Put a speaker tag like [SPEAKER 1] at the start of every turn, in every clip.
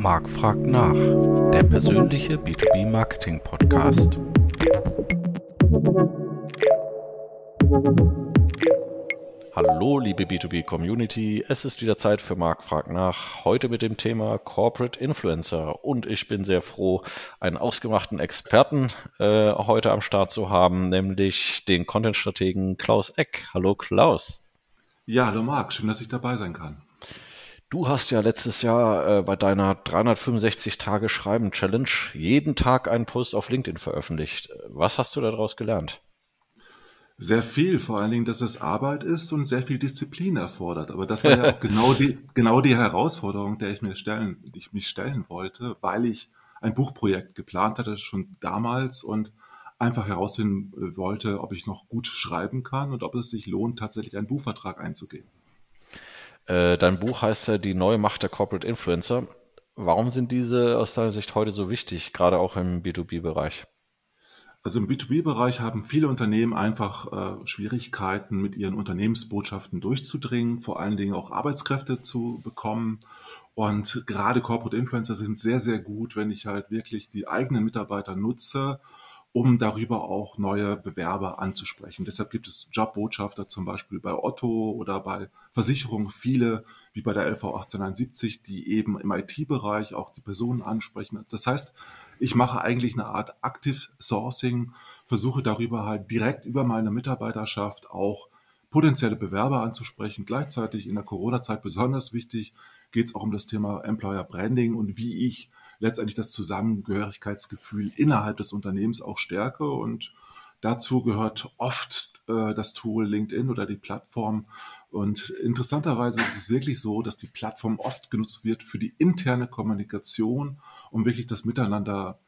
[SPEAKER 1] Marc fragt nach, der persönliche B2B Marketing Podcast. Hallo, liebe B2B Community, es ist wieder Zeit für Marc fragt nach. Heute mit dem Thema Corporate Influencer und ich bin sehr froh, einen ausgemachten Experten äh, heute am Start zu haben, nämlich den Content-Strategen Klaus Eck. Hallo Klaus.
[SPEAKER 2] Ja, hallo Marc, schön, dass ich dabei sein kann.
[SPEAKER 1] Du hast ja letztes Jahr äh, bei deiner 365 Tage Schreiben Challenge jeden Tag einen Post auf LinkedIn veröffentlicht. Was hast du daraus gelernt?
[SPEAKER 2] Sehr viel, vor allen Dingen, dass es Arbeit ist und sehr viel Disziplin erfordert. Aber das war ja auch genau die, genau die Herausforderung, der ich mir stellen, ich mich stellen wollte, weil ich ein Buchprojekt geplant hatte schon damals und einfach herausfinden äh, wollte, ob ich noch gut schreiben kann und ob es sich lohnt, tatsächlich einen Buchvertrag einzugehen.
[SPEAKER 1] Äh, dein Buch heißt ja Die neue Macht der Corporate Influencer. Warum sind diese aus deiner Sicht heute so wichtig, gerade auch im B2B-Bereich?
[SPEAKER 2] Also im B2B-Bereich haben viele Unternehmen einfach äh, Schwierigkeiten, mit ihren Unternehmensbotschaften durchzudringen, vor allen Dingen auch Arbeitskräfte zu bekommen. Und gerade Corporate Influencer sind sehr, sehr gut, wenn ich halt wirklich die eigenen Mitarbeiter nutze um darüber auch neue Bewerber anzusprechen. Deshalb gibt es Jobbotschafter zum Beispiel bei Otto oder bei Versicherungen viele, wie bei der LV 1871, die eben im IT-Bereich auch die Personen ansprechen. Das heißt, ich mache eigentlich eine Art Active Sourcing, versuche darüber halt direkt über meine Mitarbeiterschaft auch potenzielle Bewerber anzusprechen. Gleichzeitig in der Corona-Zeit besonders wichtig geht es auch um das Thema Employer Branding und wie ich letztendlich das Zusammengehörigkeitsgefühl innerhalb des Unternehmens auch stärke. Und dazu gehört oft äh, das Tool LinkedIn oder die Plattform. Und interessanterweise ist es wirklich so, dass die Plattform oft genutzt wird für die interne Kommunikation, um wirklich das Miteinander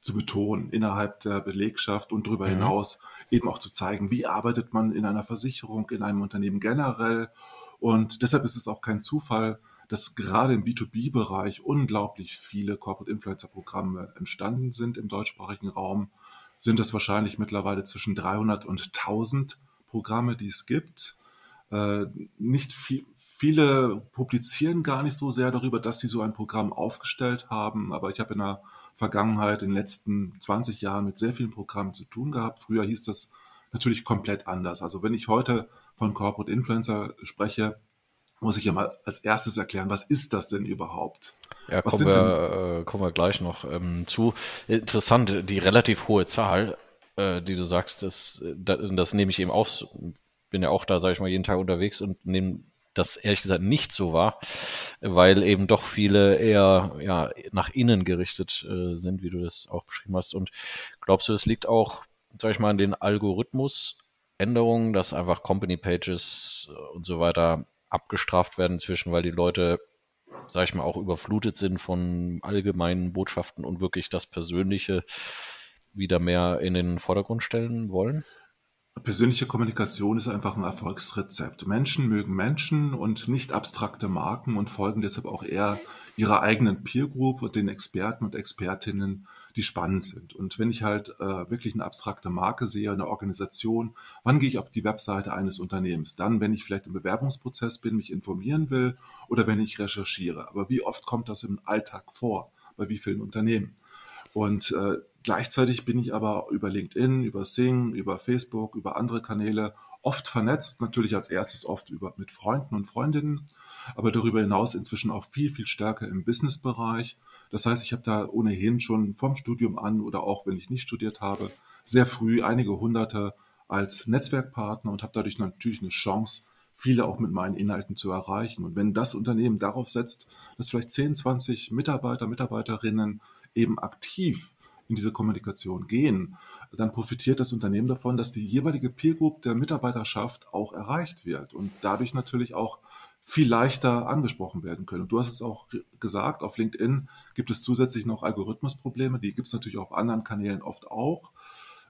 [SPEAKER 2] zu betonen innerhalb der Belegschaft und darüber mhm. hinaus eben auch zu zeigen, wie arbeitet man in einer Versicherung, in einem Unternehmen generell. Und deshalb ist es auch kein Zufall, dass gerade im B2B-Bereich unglaublich viele Corporate Influencer-Programme entstanden sind im deutschsprachigen Raum. Sind es wahrscheinlich mittlerweile zwischen 300 und 1000 Programme, die es gibt. Äh, nicht viel, viele publizieren gar nicht so sehr darüber, dass sie so ein Programm aufgestellt haben, aber ich habe in der Vergangenheit, in den letzten 20 Jahren mit sehr vielen Programmen zu tun gehabt. Früher hieß das natürlich komplett anders. Also wenn ich heute von Corporate Influencer spreche, muss ich ja mal als erstes erklären, was ist das denn überhaupt?
[SPEAKER 1] Ja, kommen wir, äh, kommen wir gleich noch ähm, zu. Interessant, die relativ hohe Zahl, äh, die du sagst, das, das, das nehme ich eben auf. Bin ja auch da, sage ich mal, jeden Tag unterwegs und nehme das ehrlich gesagt nicht so wahr, weil eben doch viele eher ja, nach innen gerichtet äh, sind, wie du das auch beschrieben hast. Und glaubst du, es liegt auch, sage ich mal, an den Algorithmusänderungen, dass einfach Company Pages und so weiter abgestraft werden inzwischen, weil die Leute, sag ich mal, auch überflutet sind von allgemeinen Botschaften und wirklich das Persönliche wieder mehr in den Vordergrund stellen wollen?
[SPEAKER 2] Persönliche Kommunikation ist einfach ein Erfolgsrezept. Menschen mögen Menschen und nicht abstrakte Marken und folgen deshalb auch eher ihrer eigenen Peer Group und den Experten und Expertinnen, die spannend sind. Und wenn ich halt äh, wirklich eine abstrakte Marke sehe, eine Organisation, wann gehe ich auf die Webseite eines Unternehmens? Dann, wenn ich vielleicht im Bewerbungsprozess bin, mich informieren will oder wenn ich recherchiere. Aber wie oft kommt das im Alltag vor? Bei wie vielen Unternehmen? Und äh, gleichzeitig bin ich aber über LinkedIn, über Sing, über Facebook, über andere Kanäle oft vernetzt, natürlich als erstes oft über, mit Freunden und Freundinnen, aber darüber hinaus inzwischen auch viel, viel stärker im Businessbereich. Das heißt, ich habe da ohnehin schon vom Studium an oder auch wenn ich nicht studiert habe, sehr früh einige hunderte als Netzwerkpartner und habe dadurch natürlich eine Chance, viele auch mit meinen Inhalten zu erreichen. Und wenn das Unternehmen darauf setzt, dass vielleicht 10, 20 Mitarbeiter, Mitarbeiterinnen eben aktiv in diese Kommunikation gehen, dann profitiert das Unternehmen davon, dass die jeweilige Peer Group der Mitarbeiterschaft auch erreicht wird und dadurch natürlich auch viel leichter angesprochen werden können. Du hast es auch gesagt, auf LinkedIn gibt es zusätzlich noch Algorithmusprobleme, die gibt es natürlich auf anderen Kanälen oft auch.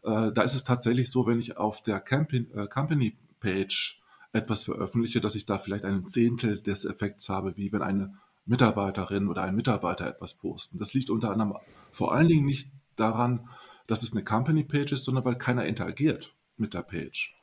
[SPEAKER 2] Äh, da ist es tatsächlich so, wenn ich auf der äh, Company Page etwas veröffentliche, dass ich da vielleicht ein Zehntel des Effekts habe, wie wenn eine Mitarbeiterin oder ein Mitarbeiter etwas posten. Das liegt unter anderem vor allen Dingen nicht daran, dass es eine Company Page ist, sondern weil keiner interagiert mit der Page.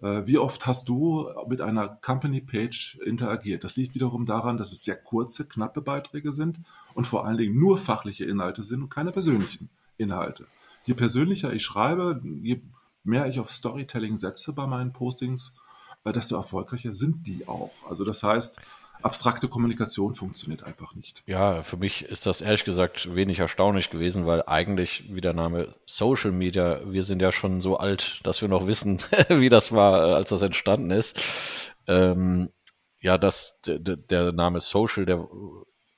[SPEAKER 2] Äh, wie oft hast du mit einer Company Page interagiert? Das liegt wiederum daran, dass es sehr kurze, knappe Beiträge sind und vor allen Dingen nur fachliche Inhalte sind und keine persönlichen Inhalte. Je persönlicher ich schreibe, je mehr ich auf Storytelling setze bei meinen Postings, äh, desto erfolgreicher sind die auch. Also das heißt, abstrakte Kommunikation funktioniert einfach nicht.
[SPEAKER 1] Ja, für mich ist das ehrlich gesagt wenig erstaunlich gewesen, weil eigentlich, wie der Name Social Media, wir sind ja schon so alt, dass wir noch wissen, wie das war, äh, als das entstanden ist. Ähm, ja, das, der Name Social, der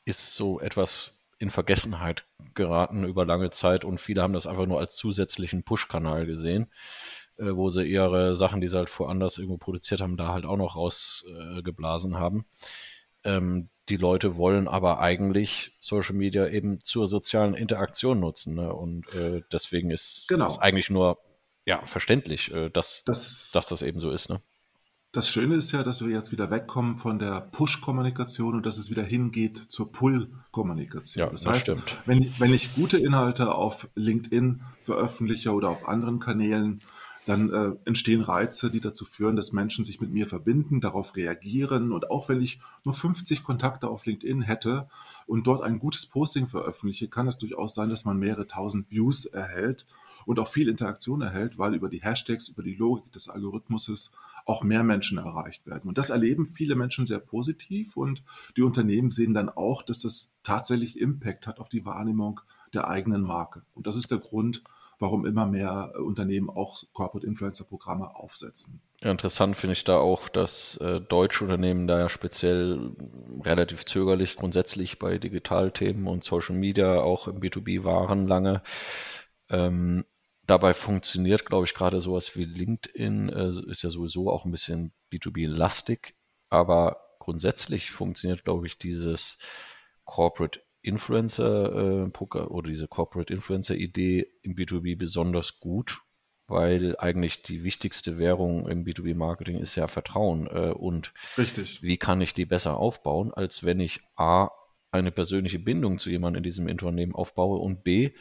[SPEAKER 1] ist so etwas in Vergessenheit geraten über lange Zeit und viele haben das einfach nur als zusätzlichen Push-Kanal gesehen, äh, wo sie ihre Sachen, die sie halt woanders irgendwo produziert haben, da halt auch noch rausgeblasen äh, haben. Ähm, die Leute wollen aber eigentlich Social Media eben zur sozialen Interaktion nutzen. Ne? Und äh, deswegen ist genau. das eigentlich nur ja, verständlich, äh, dass, das, dass das eben so ist. Ne?
[SPEAKER 2] Das Schöne ist ja, dass wir jetzt wieder wegkommen von der Push-Kommunikation und dass es wieder hingeht zur Pull-Kommunikation.
[SPEAKER 1] Ja, das, das heißt, stimmt.
[SPEAKER 2] Wenn, wenn ich gute Inhalte auf LinkedIn veröffentliche oder auf anderen Kanälen, dann äh, entstehen Reize, die dazu führen, dass Menschen sich mit mir verbinden, darauf reagieren. Und auch wenn ich nur 50 Kontakte auf LinkedIn hätte und dort ein gutes Posting veröffentliche, kann es durchaus sein, dass man mehrere tausend Views erhält und auch viel Interaktion erhält, weil über die Hashtags, über die Logik des Algorithmuses auch mehr Menschen erreicht werden. Und das erleben viele Menschen sehr positiv und die Unternehmen sehen dann auch, dass das tatsächlich Impact hat auf die Wahrnehmung der eigenen Marke. Und das ist der Grund, warum immer mehr äh, Unternehmen auch Corporate Influencer Programme aufsetzen.
[SPEAKER 1] Interessant finde ich da auch, dass äh, deutsche Unternehmen da ja speziell relativ zögerlich grundsätzlich bei Digitalthemen und Social Media auch im B2B waren lange. Ähm, dabei funktioniert, glaube ich, gerade sowas wie LinkedIn, äh, ist ja sowieso auch ein bisschen B2B-lastig, aber grundsätzlich funktioniert, glaube ich, dieses Corporate Influencer äh, oder diese Corporate Influencer Idee im B2B besonders gut, weil eigentlich die wichtigste Währung im B2B-Marketing ist ja Vertrauen. Äh, und
[SPEAKER 2] Richtig.
[SPEAKER 1] wie kann ich die besser aufbauen, als wenn ich A, eine persönliche Bindung zu jemandem in diesem Unternehmen aufbaue und B,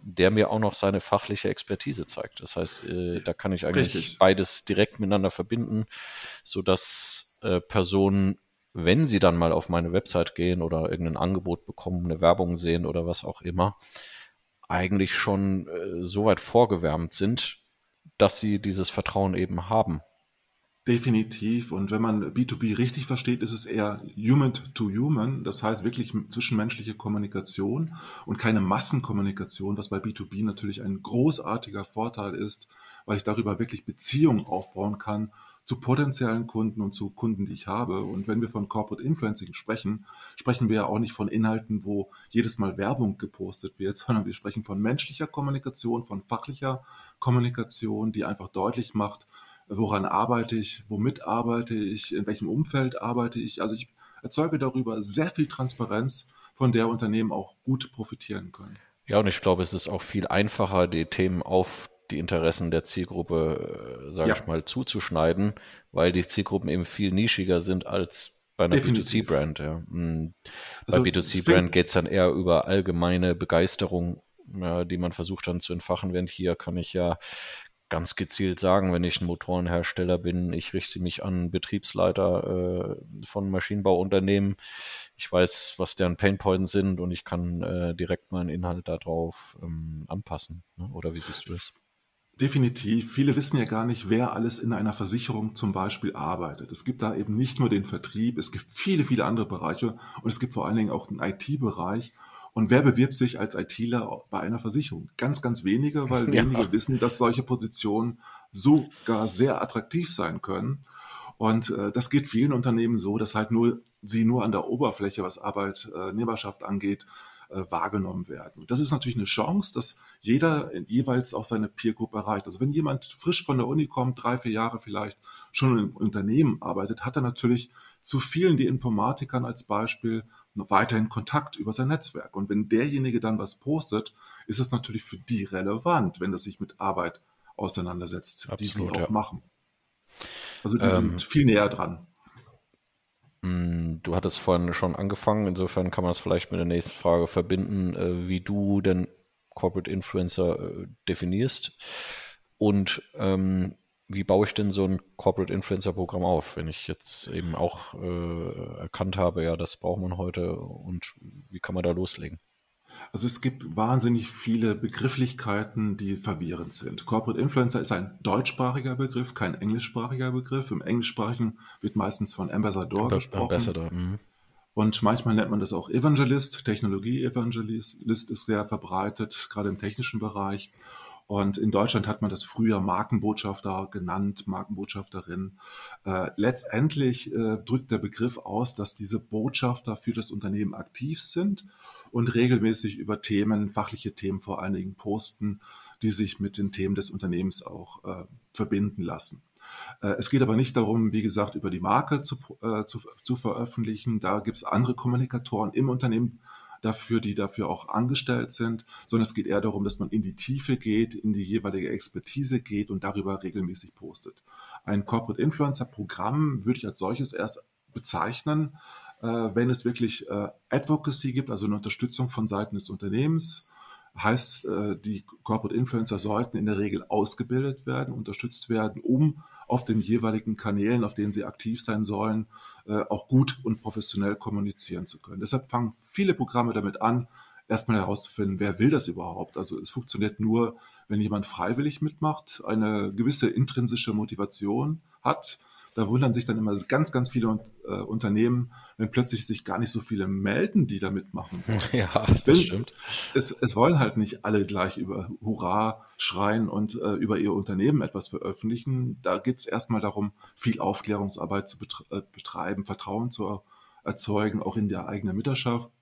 [SPEAKER 1] der mir auch noch seine fachliche Expertise zeigt. Das heißt, äh, da kann ich eigentlich Richtig. beides direkt miteinander verbinden, sodass Personen wenn sie dann mal auf meine Website gehen oder irgendein Angebot bekommen, eine Werbung sehen oder was auch immer, eigentlich schon äh, so weit vorgewärmt sind, dass sie dieses Vertrauen eben haben.
[SPEAKER 2] Definitiv. Und wenn man B2B richtig versteht, ist es eher human to human. Das heißt wirklich zwischenmenschliche Kommunikation und keine Massenkommunikation, was bei B2B natürlich ein großartiger Vorteil ist, weil ich darüber wirklich Beziehungen aufbauen kann zu potenziellen Kunden und zu Kunden, die ich habe. Und wenn wir von Corporate Influencing sprechen, sprechen wir ja auch nicht von Inhalten, wo jedes Mal Werbung gepostet wird, sondern wir sprechen von menschlicher Kommunikation, von fachlicher Kommunikation, die einfach deutlich macht, woran arbeite ich, womit arbeite ich, in welchem Umfeld arbeite ich. Also ich erzeuge darüber sehr viel Transparenz, von der Unternehmen auch gut profitieren können.
[SPEAKER 1] Ja, und ich glaube, es ist auch viel einfacher, die Themen auf die Interessen der Zielgruppe, äh, sage ja. ich mal, zuzuschneiden, weil die Zielgruppen eben viel nischiger sind als bei einer B2C-Brand. Ja. Mhm. Also, bei B2C-Brand geht es dann eher über allgemeine Begeisterung, ja, die man versucht dann zu entfachen, während hier kann ich ja ganz gezielt sagen, wenn ich ein Motorenhersteller bin, ich richte mich an Betriebsleiter äh, von Maschinenbauunternehmen. Ich weiß, was deren Painpoints sind und ich kann äh, direkt meinen Inhalt darauf ähm, anpassen. Ne? Oder wie siehst du das?
[SPEAKER 2] Definitiv. Viele wissen ja gar nicht, wer alles in einer Versicherung zum Beispiel arbeitet. Es gibt da eben nicht nur den Vertrieb, es gibt viele, viele andere Bereiche und es gibt vor allen Dingen auch den IT-Bereich. Und wer bewirbt sich als ITler bei einer Versicherung? Ganz, ganz wenige, weil wenige ja. wissen, dass solche Positionen sogar sehr attraktiv sein können. Und äh, das geht vielen Unternehmen so, dass halt nur sie nur an der Oberfläche, was Arbeitnehmerschaft angeht, äh, wahrgenommen werden. Und das ist natürlich eine Chance, dass jeder jeweils auch seine Peer Group erreicht. Also wenn jemand frisch von der Uni kommt, drei, vier Jahre vielleicht schon im Unternehmen arbeitet, hat er natürlich zu vielen die Informatikern als Beispiel weiterhin Kontakt über sein Netzwerk. Und wenn derjenige dann was postet, ist es natürlich für die relevant, wenn es sich mit Arbeit auseinandersetzt, Absolut, die sie auch ja. machen. Also die ähm, sind viel näher dran.
[SPEAKER 1] Mm, du hattest vorhin schon angefangen, insofern kann man es vielleicht mit der nächsten Frage verbinden, äh, wie du denn Corporate Influencer äh, definierst. Und ähm, wie baue ich denn so ein Corporate Influencer Programm auf, wenn ich jetzt eben auch äh, erkannt habe, ja, das braucht man heute und wie kann man da loslegen?
[SPEAKER 2] Also es gibt wahnsinnig viele Begrifflichkeiten, die verwirrend sind. Corporate Influencer ist ein deutschsprachiger Begriff, kein englischsprachiger Begriff. Im Englischsprachigen wird meistens von Ambassador Amb gesprochen. Ambassador, mhm. Und manchmal nennt man das auch Evangelist. Technologie-Evangelist ist sehr verbreitet, gerade im technischen Bereich. Und in Deutschland hat man das früher Markenbotschafter genannt, Markenbotschafterin. Äh, letztendlich äh, drückt der Begriff aus, dass diese Botschafter für das Unternehmen aktiv sind und regelmäßig über Themen, fachliche Themen vor allen Dingen posten, die sich mit den Themen des Unternehmens auch äh, verbinden lassen. Äh, es geht aber nicht darum, wie gesagt, über die Marke zu, äh, zu, zu veröffentlichen. Da gibt es andere Kommunikatoren im Unternehmen dafür, die dafür auch angestellt sind, sondern es geht eher darum, dass man in die Tiefe geht, in die jeweilige Expertise geht und darüber regelmäßig postet. Ein Corporate Influencer Programm würde ich als solches erst bezeichnen, wenn es wirklich äh, Advocacy gibt, also eine Unterstützung von Seiten des Unternehmens, heißt, äh, die Corporate Influencer sollten in der Regel ausgebildet werden, unterstützt werden, um auf den jeweiligen Kanälen, auf denen sie aktiv sein sollen, auch gut und professionell kommunizieren zu können. Deshalb fangen viele Programme damit an, erstmal herauszufinden, wer will das überhaupt. Also es funktioniert nur, wenn jemand freiwillig mitmacht, eine gewisse intrinsische Motivation hat da wundern sich dann immer ganz, ganz viele äh, Unternehmen, wenn plötzlich sich gar nicht so viele melden, die da mitmachen.
[SPEAKER 1] Ja, es will, das stimmt.
[SPEAKER 2] Es, es wollen halt nicht alle gleich über Hurra schreien und äh, über ihr Unternehmen etwas veröffentlichen. Da geht es erstmal darum, viel Aufklärungsarbeit zu äh, betreiben, Vertrauen zu erzeugen, auch in der eigenen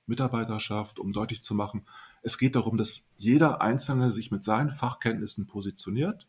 [SPEAKER 2] Mitarbeiterschaft, um deutlich zu machen, es geht darum, dass jeder Einzelne sich mit seinen Fachkenntnissen positioniert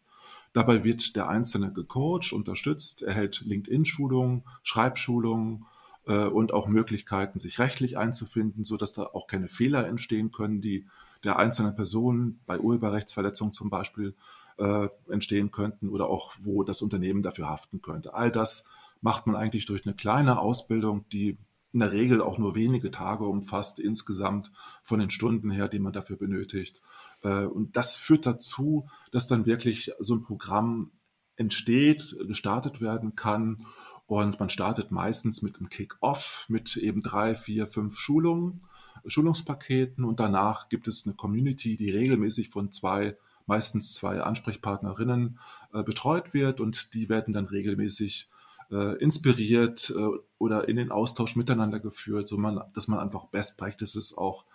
[SPEAKER 2] Dabei wird der Einzelne gecoacht, unterstützt, erhält LinkedIn-Schulungen, Schreibschulungen äh, und auch Möglichkeiten, sich rechtlich einzufinden, sodass da auch keine Fehler entstehen können, die der einzelnen Person bei Urheberrechtsverletzungen zum Beispiel äh, entstehen könnten oder auch wo das Unternehmen dafür haften könnte. All das macht man eigentlich durch eine kleine Ausbildung, die in der Regel auch nur wenige Tage umfasst, insgesamt von den Stunden her, die man dafür benötigt. Äh, und das führt dazu, dass dann wirklich so ein Programm entsteht, gestartet werden kann. Und man startet meistens mit einem Kick-Off, mit eben drei, vier, fünf Schulungen, Schulungspaketen. Und danach gibt es eine Community, die regelmäßig von zwei, meistens zwei Ansprechpartnerinnen äh, betreut wird. Und die werden dann regelmäßig äh, inspiriert oder in den Austausch miteinander geführt, so man, dass man einfach Best Practices auch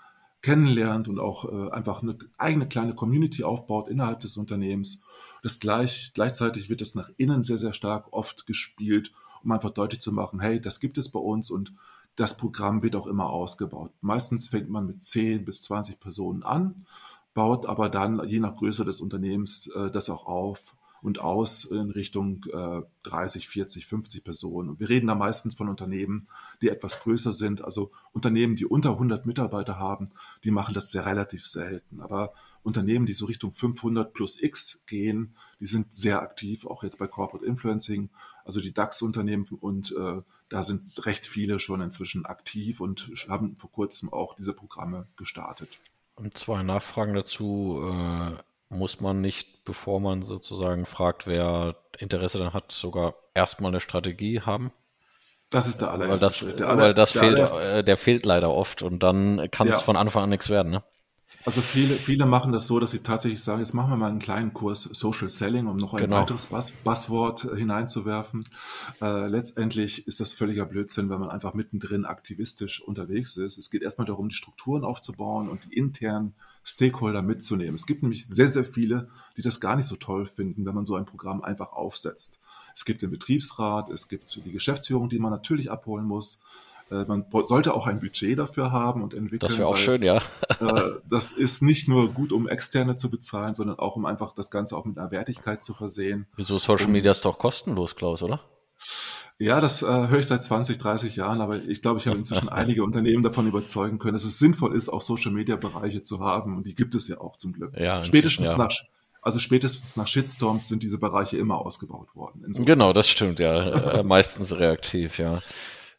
[SPEAKER 2] kennenlernt und auch äh, einfach eine eigene kleine Community aufbaut innerhalb des Unternehmens. Das gleich, gleichzeitig wird es nach innen sehr, sehr stark oft gespielt, um einfach deutlich zu machen, hey, das gibt es bei uns und das Programm wird auch immer ausgebaut. Meistens fängt man mit 10 bis 20 Personen an, baut aber dann, je nach Größe des Unternehmens, äh, das auch auf und aus in Richtung äh, 30, 40, 50 Personen. Und wir reden da meistens von Unternehmen, die etwas größer sind. Also Unternehmen, die unter 100 Mitarbeiter haben, die machen das sehr relativ selten. Aber Unternehmen, die so Richtung 500 plus X gehen, die sind sehr aktiv, auch jetzt bei Corporate Influencing, also die DAX-Unternehmen. Und äh, da sind recht viele schon inzwischen aktiv und haben vor kurzem auch diese Programme gestartet.
[SPEAKER 1] Und zwei Nachfragen dazu. Äh muss man nicht, bevor man sozusagen fragt, wer Interesse dann hat, sogar erstmal eine Strategie haben?
[SPEAKER 2] Das ist der allererste weil das,
[SPEAKER 1] Schritt. Der, aller, weil das der, fehlt, allererste. Äh, der fehlt leider oft und dann kann ja. es von Anfang an nichts werden. Ne?
[SPEAKER 2] Also viele, viele machen das so, dass sie tatsächlich sagen, jetzt machen wir mal einen kleinen Kurs Social Selling, um noch ein genau. weiteres Buzz Buzzword hineinzuwerfen. Äh, letztendlich ist das völliger Blödsinn, wenn man einfach mittendrin aktivistisch unterwegs ist. Es geht erstmal darum, die Strukturen aufzubauen und die internen Stakeholder mitzunehmen. Es gibt nämlich sehr, sehr viele, die das gar nicht so toll finden, wenn man so ein Programm einfach aufsetzt. Es gibt den Betriebsrat, es gibt die Geschäftsführung, die man natürlich abholen muss. Äh, man sollte auch ein Budget dafür haben und entwickeln.
[SPEAKER 1] Das wäre auch weil, schön, ja.
[SPEAKER 2] Äh, das ist nicht nur gut, um externe zu bezahlen, sondern auch, um einfach das Ganze auch mit einer Wertigkeit zu versehen.
[SPEAKER 1] Wieso Social Media ist doch kostenlos, Klaus, oder?
[SPEAKER 2] Ja, das äh, höre ich seit 20, 30 Jahren, aber ich glaube, ich habe inzwischen einige Unternehmen davon überzeugen können, dass es sinnvoll ist, auch Social-Media-Bereiche zu haben. Und die gibt es ja auch zum Glück. Ja, spätestens ja. nach also spätestens nach Shitstorms sind diese Bereiche immer ausgebaut worden.
[SPEAKER 1] Insofern. Genau, das stimmt, ja. Meistens reaktiv, ja.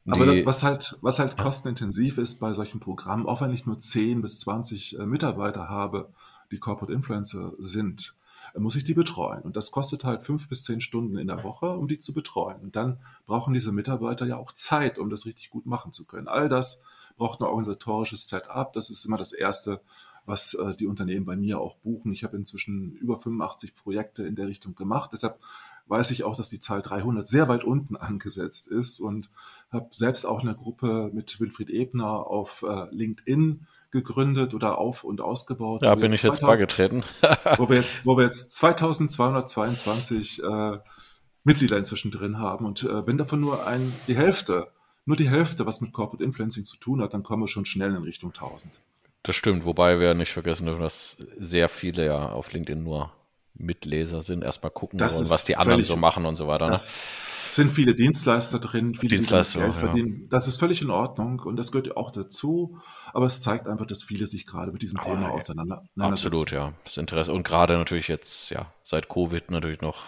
[SPEAKER 2] Aber das, was halt, was halt kostenintensiv ist bei solchen Programmen, auch wenn ich nur 10 bis 20 äh, Mitarbeiter habe, die Corporate Influencer sind, muss ich die betreuen. Und das kostet halt fünf bis zehn Stunden in der Woche, um die zu betreuen. Und dann brauchen diese Mitarbeiter ja auch Zeit, um das richtig gut machen zu können. All das braucht ein organisatorisches Setup. Das ist immer das Erste, was äh, die Unternehmen bei mir auch buchen. Ich habe inzwischen über 85 Projekte in der Richtung gemacht. Deshalb weiß ich auch, dass die Zahl 300 sehr weit unten angesetzt ist und habe selbst auch eine Gruppe mit Wilfried Ebner auf äh, LinkedIn gegründet oder auf und ausgebaut.
[SPEAKER 1] Ja, bin ich 2000, jetzt beigetreten.
[SPEAKER 2] wo, wir jetzt, wo wir jetzt 2222 äh, Mitglieder inzwischen drin haben. Und äh, wenn davon nur ein, die Hälfte, nur die Hälfte, was mit Corporate Influencing zu tun hat, dann kommen wir schon schnell in Richtung 1000.
[SPEAKER 1] Das stimmt, wobei wir nicht vergessen dürfen, dass sehr viele ja auf LinkedIn nur Mitleser sind, erstmal gucken wollen, was die anderen so machen und so weiter. Ne?
[SPEAKER 2] Sind viele Dienstleister drin, viele
[SPEAKER 1] Dienstleister,
[SPEAKER 2] Geld verdienen. Ja. Das ist völlig in Ordnung und das gehört auch dazu. Aber es zeigt einfach, dass viele sich gerade mit diesem oh, Thema auseinandersetzen.
[SPEAKER 1] Absolut, ja. Das Interesse. Und gerade natürlich jetzt, ja, seit Covid natürlich noch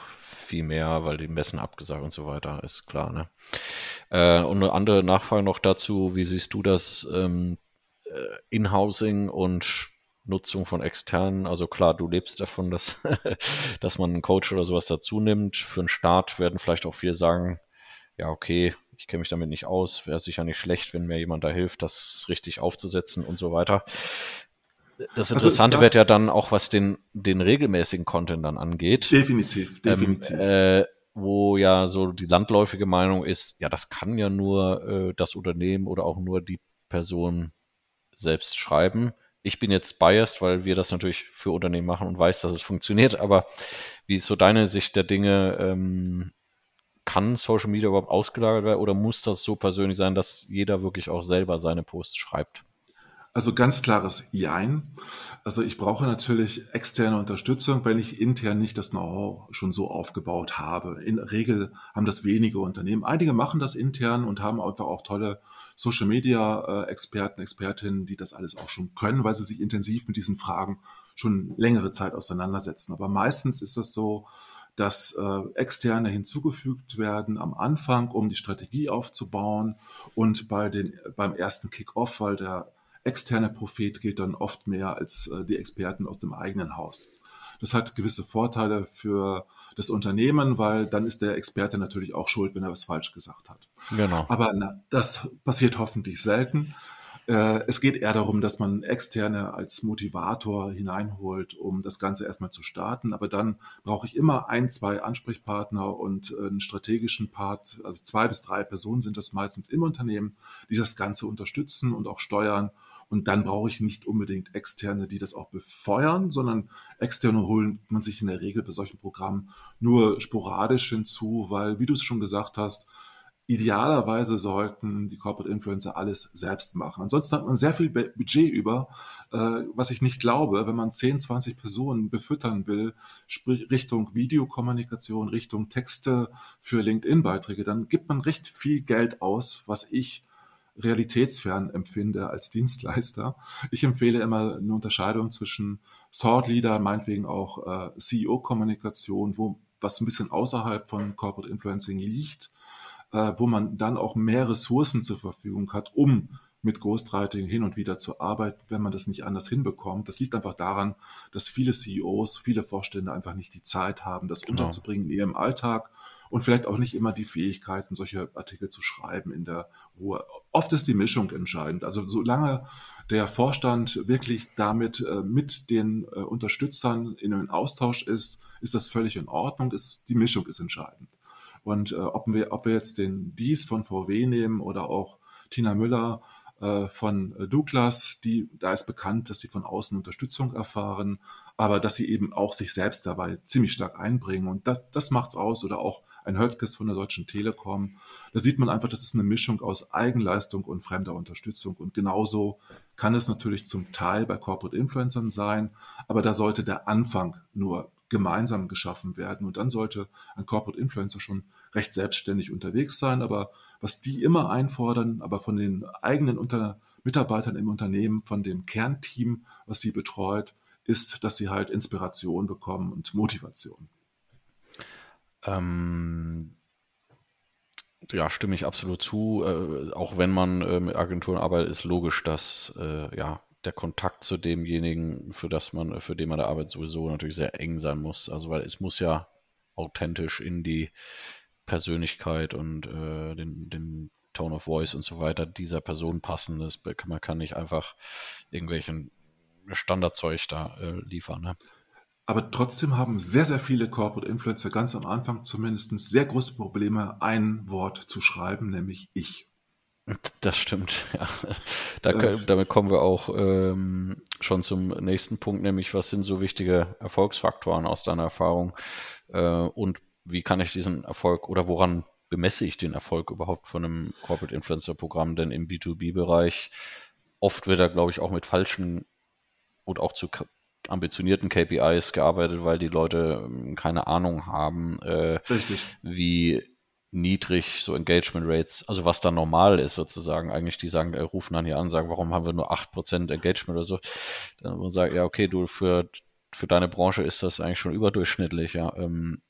[SPEAKER 1] viel mehr, weil die Messen abgesagt und so weiter, ist klar. Ne? Äh, und eine andere Nachfrage noch dazu, wie siehst du das ähm, äh, In-Housing und Nutzung von externen. Also klar, du lebst davon, dass, dass man einen Coach oder sowas dazu nimmt. Für einen Start werden vielleicht auch viele sagen, ja, okay, ich kenne mich damit nicht aus, wäre sicher nicht schlecht, wenn mir jemand da hilft, das richtig aufzusetzen und so weiter. Das also Interessante also wird ja dann auch, was den, den regelmäßigen Content dann angeht.
[SPEAKER 2] Definitiv, definitiv.
[SPEAKER 1] Ähm, äh, wo ja so die landläufige Meinung ist, ja, das kann ja nur äh, das Unternehmen oder auch nur die Person selbst schreiben ich bin jetzt biased, weil wir das natürlich für Unternehmen machen und weiß, dass es funktioniert. Aber wie ist so deine Sicht der Dinge? Ähm, kann Social Media überhaupt ausgelagert werden oder muss das so persönlich sein, dass jeder wirklich auch selber seine Posts schreibt?
[SPEAKER 2] Also ganz klares Jein. Also ich brauche natürlich externe Unterstützung, wenn ich intern nicht das Know-how schon so aufgebaut habe. In der Regel haben das wenige Unternehmen. Einige machen das intern und haben einfach auch tolle Social-Media-Experten, Expertinnen, die das alles auch schon können, weil sie sich intensiv mit diesen Fragen schon längere Zeit auseinandersetzen. Aber meistens ist das so, dass äh, Externe hinzugefügt werden am Anfang, um die Strategie aufzubauen und bei den, beim ersten Kick-Off, weil der externe Prophet gilt dann oft mehr als äh, die Experten aus dem eigenen Haus. Das hat gewisse Vorteile für das Unternehmen, weil dann ist der Experte natürlich auch schuld, wenn er was falsch gesagt hat. Genau. Aber na, das passiert hoffentlich selten. Äh, es geht eher darum, dass man Externe als Motivator hineinholt, um das Ganze erstmal zu starten. Aber dann brauche ich immer ein, zwei Ansprechpartner und äh, einen strategischen Part. Also zwei bis drei Personen sind das meistens im Unternehmen, die das Ganze unterstützen und auch steuern und dann brauche ich nicht unbedingt externe, die das auch befeuern, sondern externe holen man sich in der Regel bei solchen Programmen nur sporadisch hinzu, weil, wie du es schon gesagt hast, idealerweise sollten die Corporate Influencer alles selbst machen. Ansonsten hat man sehr viel Budget über, äh, was ich nicht glaube, wenn man 10, 20 Personen befüttern will, sprich Richtung Videokommunikation, Richtung Texte für LinkedIn-Beiträge, dann gibt man recht viel Geld aus, was ich realitätsfern empfinde als Dienstleister. Ich empfehle immer eine Unterscheidung zwischen Thought Leader, meinetwegen auch äh, CEO-Kommunikation, wo was ein bisschen außerhalb von Corporate Influencing liegt, äh, wo man dann auch mehr Ressourcen zur Verfügung hat, um mit Ghostwriting hin und wieder zu arbeiten, wenn man das nicht anders hinbekommt. Das liegt einfach daran, dass viele CEOs, viele Vorstände einfach nicht die Zeit haben, das genau. unterzubringen in ihrem Alltag und vielleicht auch nicht immer die Fähigkeiten, solche Artikel zu schreiben in der Ruhe. Oft ist die Mischung entscheidend. Also solange der Vorstand wirklich damit äh, mit den äh, Unterstützern in einem Austausch ist, ist das völlig in Ordnung. Ist, die Mischung ist entscheidend. Und äh, ob, wir, ob wir jetzt den Dies von VW nehmen oder auch Tina Müller äh, von Douglas, die, da ist bekannt, dass sie von außen Unterstützung erfahren, aber dass sie eben auch sich selbst dabei ziemlich stark einbringen. Und das, das macht's aus. Oder auch ein Höttges von der Deutschen Telekom. Da sieht man einfach, das ist eine Mischung aus Eigenleistung und fremder Unterstützung. Und genauso kann es natürlich zum Teil bei Corporate Influencern sein, aber da sollte der Anfang nur gemeinsam geschaffen werden. Und dann sollte ein Corporate Influencer schon recht selbstständig unterwegs sein. Aber was die immer einfordern, aber von den eigenen Unter Mitarbeitern im Unternehmen, von dem Kernteam, was sie betreut, ist, dass sie halt Inspiration bekommen und Motivation.
[SPEAKER 1] Ähm, ja, stimme ich absolut zu. Äh, auch wenn man äh, mit Agenturen arbeitet, ist logisch, dass äh, ja der Kontakt zu demjenigen, für das man, für den man der Arbeit sowieso natürlich sehr eng sein muss. Also weil es muss ja authentisch in die Persönlichkeit und äh, den, den Tone of Voice und so weiter dieser Person passen. Das, man kann nicht einfach irgendwelchen Standardzeug da äh, liefern. Ne?
[SPEAKER 2] Aber trotzdem haben sehr, sehr viele Corporate Influencer ganz am Anfang zumindest sehr große Probleme, ein Wort zu schreiben, nämlich ich.
[SPEAKER 1] Das stimmt, ja. Da, äh, damit kommen wir auch ähm, schon zum nächsten Punkt, nämlich was sind so wichtige Erfolgsfaktoren aus deiner Erfahrung äh, und wie kann ich diesen Erfolg oder woran bemesse ich den Erfolg überhaupt von einem Corporate Influencer Programm? Denn im B2B-Bereich oft wird da, glaube ich, auch mit falschen und auch zu ambitionierten KPIs gearbeitet, weil die Leute ähm, keine Ahnung haben, äh, wie niedrig so Engagement Rates, also was da normal ist sozusagen. Eigentlich, die sagen, äh, rufen dann hier an, sagen, warum haben wir nur 8% Engagement oder so. Dann muss man sagen, ja, okay, du, für, für deine Branche ist das eigentlich schon überdurchschnittlich, ja. Ähm,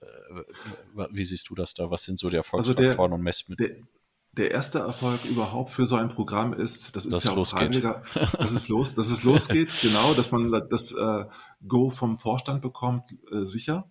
[SPEAKER 1] äh, wie siehst du das da? Was sind so die Erfolgsfaktoren
[SPEAKER 2] also der, und Messmittel? Der erste Erfolg überhaupt für so ein Programm ist, das ist das ja auch freiwilliger, dass es los, dass es losgeht, genau, dass man das äh, Go vom Vorstand bekommt, äh, sicher.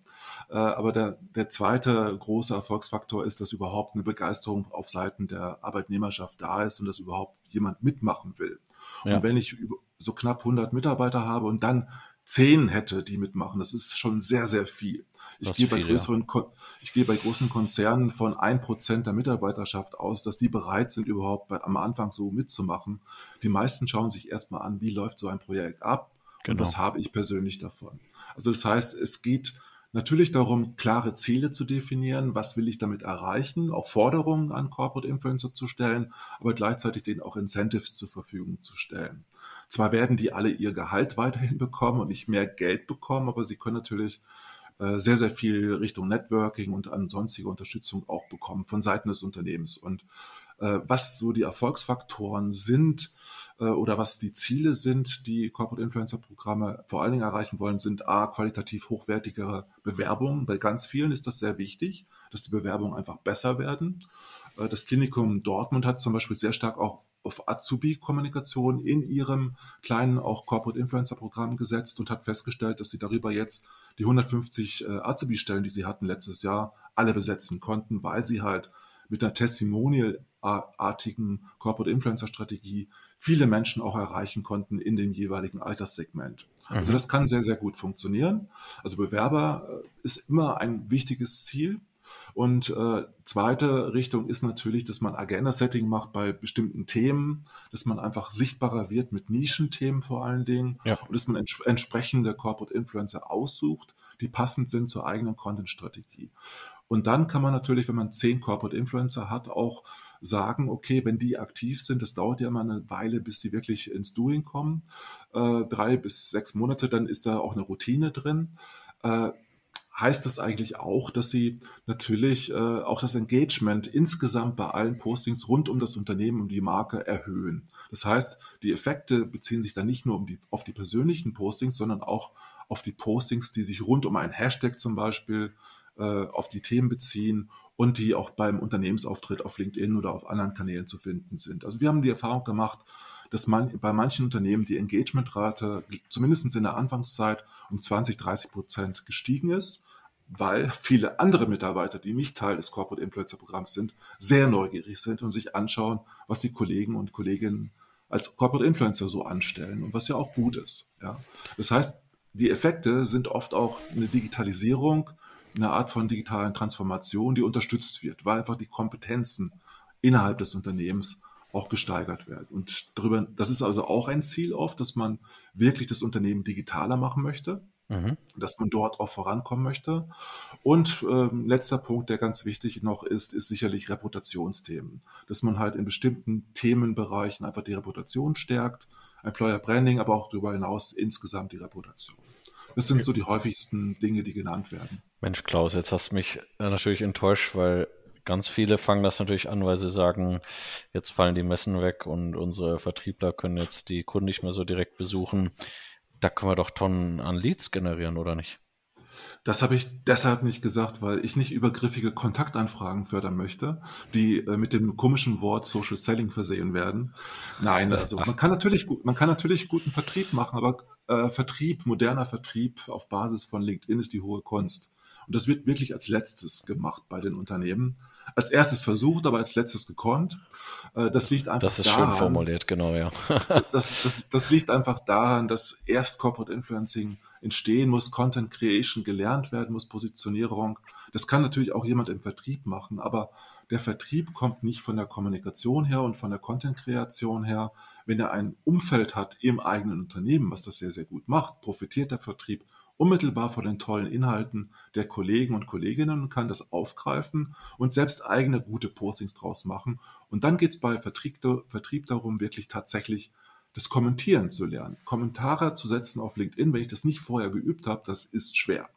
[SPEAKER 2] Äh, aber der, der zweite große Erfolgsfaktor ist, dass überhaupt eine Begeisterung auf Seiten der Arbeitnehmerschaft da ist und dass überhaupt jemand mitmachen will. Ja. Und wenn ich so knapp 100 Mitarbeiter habe und dann zehn hätte, die mitmachen. Das ist schon sehr, sehr viel. Ich gehe, bei größeren, ja. ich gehe bei großen Konzernen von ein Prozent der Mitarbeiterschaft aus, dass die bereit sind, überhaupt bei, am Anfang so mitzumachen. Die meisten schauen sich erstmal an, wie läuft so ein Projekt ab genau. und was habe ich persönlich davon. Also das heißt, es geht natürlich darum, klare Ziele zu definieren, was will ich damit erreichen, auch Forderungen an Corporate Influencer zu stellen, aber gleichzeitig denen auch Incentives zur Verfügung zu stellen. Zwar werden die alle ihr Gehalt weiterhin bekommen und nicht mehr Geld bekommen, aber sie können natürlich äh, sehr, sehr viel Richtung Networking und an sonstige Unterstützung auch bekommen von Seiten des Unternehmens. Und äh, was so die Erfolgsfaktoren sind äh, oder was die Ziele sind, die Corporate Influencer Programme vor allen Dingen erreichen wollen, sind A, qualitativ hochwertigere Bewerbungen. Bei ganz vielen ist das sehr wichtig, dass die Bewerbungen einfach besser werden. Äh, das Klinikum Dortmund hat zum Beispiel sehr stark auch auf Azubi-Kommunikation in ihrem kleinen auch Corporate Influencer-Programm gesetzt und hat festgestellt, dass sie darüber jetzt die 150 äh, Azubi-Stellen, die sie hatten letztes Jahr, alle besetzen konnten, weil sie halt mit einer Testimonial-artigen Corporate Influencer-Strategie viele Menschen auch erreichen konnten in dem jeweiligen Alterssegment. Also mhm. Also das kann sehr, sehr gut funktionieren. Also Bewerber äh, ist immer ein wichtiges Ziel. Und äh, zweite Richtung ist natürlich, dass man Agenda-Setting macht bei bestimmten Themen, dass man einfach sichtbarer wird mit Nischenthemen vor allen Dingen ja. und dass man ents entsprechende Corporate Influencer aussucht, die passend sind zur eigenen Content-Strategie. Und dann kann man natürlich, wenn man zehn Corporate Influencer hat, auch sagen, okay, wenn die aktiv sind, das dauert ja immer eine Weile, bis sie wirklich ins Doing kommen, äh, drei bis sechs Monate, dann ist da auch eine Routine drin. Äh, heißt das eigentlich auch, dass sie natürlich äh, auch das Engagement insgesamt bei allen Postings rund um das Unternehmen und die Marke erhöhen. Das heißt, die Effekte beziehen sich dann nicht nur um die, auf die persönlichen Postings, sondern auch auf die Postings, die sich rund um einen Hashtag zum Beispiel äh, auf die Themen beziehen und die auch beim Unternehmensauftritt auf LinkedIn oder auf anderen Kanälen zu finden sind. Also wir haben die Erfahrung gemacht, dass man bei manchen Unternehmen die Engagementrate zumindest in der Anfangszeit um 20, 30 Prozent gestiegen ist weil viele andere Mitarbeiter, die nicht Teil des Corporate Influencer Programms sind, sehr neugierig sind und sich anschauen, was die Kollegen und Kolleginnen als Corporate Influencer so anstellen und was ja auch gut ist. Ja. Das heißt, die Effekte sind oft auch eine Digitalisierung, eine Art von digitalen Transformation, die unterstützt wird, weil einfach die Kompetenzen innerhalb des Unternehmens auch gesteigert werden. Und darüber, das ist also auch ein Ziel oft, dass man wirklich das Unternehmen digitaler machen möchte Mhm. dass man dort auch vorankommen möchte. Und ähm, letzter Punkt, der ganz wichtig noch ist, ist sicherlich Reputationsthemen. Dass man halt in bestimmten Themenbereichen einfach die Reputation stärkt, Employer Branding, aber auch darüber hinaus insgesamt die Reputation. Das sind so die häufigsten Dinge, die genannt werden.
[SPEAKER 1] Mensch, Klaus, jetzt hast du mich äh, natürlich enttäuscht, weil ganz viele fangen das natürlich an, weil sie sagen, jetzt fallen die Messen weg und unsere Vertriebler können jetzt die Kunden nicht mehr so direkt besuchen da können wir doch Tonnen an Leads generieren, oder nicht?
[SPEAKER 2] Das habe ich deshalb nicht gesagt, weil ich nicht übergriffige Kontaktanfragen fördern möchte, die äh, mit dem komischen Wort Social Selling versehen werden. Nein, also man kann natürlich man kann natürlich guten Vertrieb machen, aber äh, Vertrieb, moderner Vertrieb auf Basis von LinkedIn ist die hohe Kunst. Und das wird wirklich als letztes gemacht bei den Unternehmen. Als erstes versucht, aber als letztes gekonnt. Äh, das liegt einfach
[SPEAKER 1] Das ist daran, schön formuliert, genau, ja.
[SPEAKER 2] das, das, das liegt einfach daran, dass erst Corporate Influencing entstehen muss, Content Creation gelernt werden muss, Positionierung. Das kann natürlich auch jemand im Vertrieb machen, aber der Vertrieb kommt nicht von der Kommunikation her und von der Content-Kreation her. Wenn er ein Umfeld hat im eigenen Unternehmen, was das sehr, sehr gut macht, profitiert der Vertrieb unmittelbar von den tollen Inhalten der Kollegen und Kolleginnen und kann das aufgreifen und selbst eigene gute Postings draus machen. Und dann geht es bei Vertrieb, darum, wirklich tatsächlich das Kommentieren zu lernen. Kommentare zu setzen auf LinkedIn, wenn ich das nicht vorher geübt habe, das ist schwer.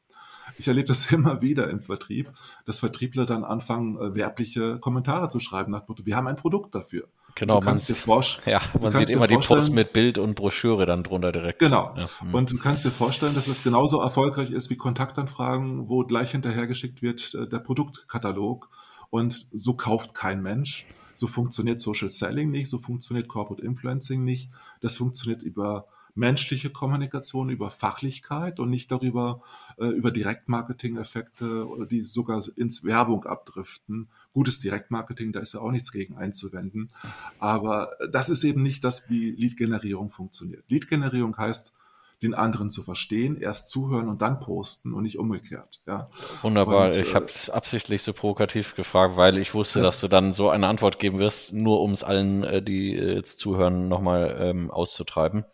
[SPEAKER 2] Ich erlebe das immer wieder im Vertrieb, dass Vertriebler dann anfangen, äh, werbliche Kommentare zu schreiben nach dem Motto, wir haben ein Produkt dafür.
[SPEAKER 1] Genau, du kannst dir vorstellen. Ja, man sieht immer die Post mit Bild und Broschüre dann drunter direkt.
[SPEAKER 2] Genau. Ja. Hm. Und du kannst dir vorstellen, dass es genauso erfolgreich ist wie Kontaktanfragen, wo gleich hinterhergeschickt wird äh, der Produktkatalog. Und so kauft kein Mensch. So funktioniert Social Selling nicht, so funktioniert Corporate Influencing nicht. Das funktioniert über menschliche Kommunikation, über Fachlichkeit und nicht darüber, äh, über Direktmarketing-Effekte oder die sogar ins Werbung abdriften. Gutes Direktmarketing, da ist ja auch nichts gegen einzuwenden. Aber das ist eben nicht das, wie Lead-Generierung funktioniert. Lead-Generierung heißt, den anderen zu verstehen, erst zuhören und dann posten und nicht umgekehrt. Ja.
[SPEAKER 1] Wunderbar. Und, ich äh, habe es absichtlich so provokativ gefragt, weil ich wusste, das dass du dann so eine Antwort geben wirst, nur um es allen, äh, die jetzt zuhören, nochmal ähm, auszutreiben.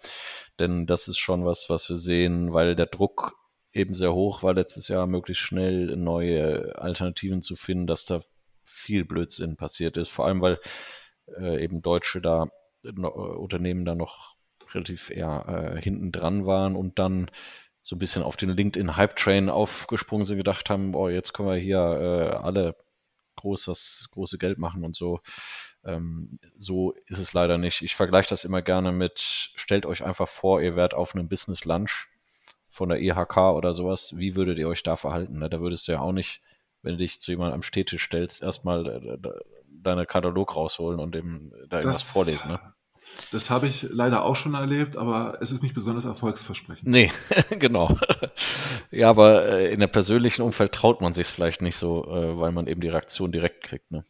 [SPEAKER 1] Denn das ist schon was, was wir sehen, weil der Druck eben sehr hoch war letztes Jahr, möglichst schnell neue Alternativen zu finden, dass da viel Blödsinn passiert ist. Vor allem, weil äh, eben Deutsche da, äh, Unternehmen da noch relativ eher äh, hinten dran waren und dann so ein bisschen auf den LinkedIn-Hype-Train aufgesprungen sind, gedacht haben, oh, jetzt können wir hier äh, alle großes, große Geld machen und so. Ähm, so ist es leider nicht. Ich vergleiche das immer gerne mit, stellt euch einfach vor, ihr wärt auf einem Business Lunch von der IHK oder sowas. Wie würdet ihr euch da verhalten? Ne? Da würdest du ja auch nicht, wenn du dich zu jemandem am Städtisch stellst, erstmal äh, deine Katalog rausholen und dem da irgendwas vorlesen. Ne?
[SPEAKER 2] Das habe ich leider auch schon erlebt, aber es ist nicht besonders erfolgsversprechend.
[SPEAKER 1] Nee, genau. ja, aber äh, in der persönlichen Umfeld traut man sich vielleicht nicht so, äh, weil man eben die Reaktion direkt kriegt. Ne?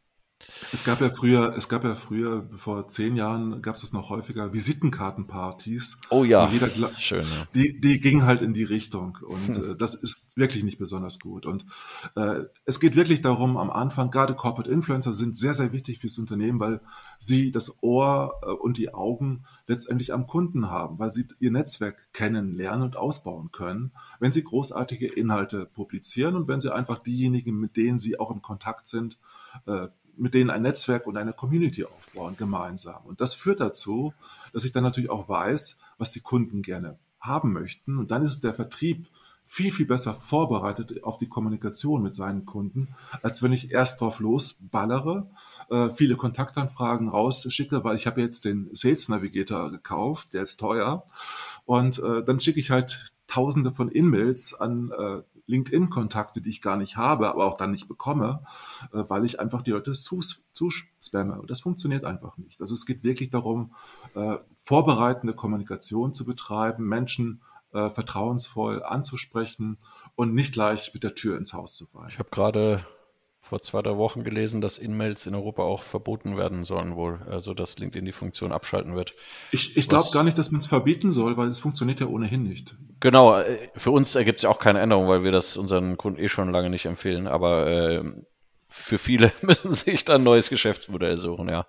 [SPEAKER 2] Es gab ja früher, es gab ja früher, vor zehn Jahren gab es das noch häufiger, Visitenkartenpartys.
[SPEAKER 1] Oh ja,
[SPEAKER 2] jeder, schön. Ja. Die, die gingen halt in die Richtung und hm. äh, das ist wirklich nicht besonders gut. Und äh, es geht wirklich darum, am Anfang, gerade Corporate Influencer sind sehr, sehr wichtig fürs Unternehmen, weil sie das Ohr äh, und die Augen letztendlich am Kunden haben, weil sie ihr Netzwerk kennenlernen und ausbauen können, wenn sie großartige Inhalte publizieren und wenn sie einfach diejenigen, mit denen sie auch im Kontakt sind, äh, mit denen ein Netzwerk und eine Community aufbauen gemeinsam. Und das führt dazu, dass ich dann natürlich auch weiß, was die Kunden gerne haben möchten. Und dann ist der Vertrieb viel, viel besser vorbereitet auf die Kommunikation mit seinen Kunden, als wenn ich erst drauf losballere, äh, viele Kontaktanfragen rausschicke, weil ich habe jetzt den Sales Navigator gekauft, der ist teuer. Und äh, dann schicke ich halt tausende von In-Mails an äh, LinkedIn-Kontakte, die ich gar nicht habe, aber auch dann nicht bekomme, äh, weil ich einfach die Leute zuspamme. Und das funktioniert einfach nicht. Also es geht wirklich darum, äh, vorbereitende Kommunikation zu betreiben, Menschen äh, vertrauensvoll anzusprechen und nicht gleich mit der Tür ins Haus zu fallen.
[SPEAKER 1] Ich habe gerade vor zwei, drei Wochen gelesen, dass In-Mails in Europa auch verboten werden sollen wohl. Also dass LinkedIn die Funktion abschalten wird.
[SPEAKER 2] Ich, ich glaube gar nicht, dass man es verbieten soll, weil es funktioniert ja ohnehin nicht.
[SPEAKER 1] Genau, äh, für uns ergibt es ja auch keine Änderung, weil wir das unseren Kunden eh schon lange nicht empfehlen. Aber äh, für viele müssen sich dann ein neues Geschäftsmodell suchen, ja.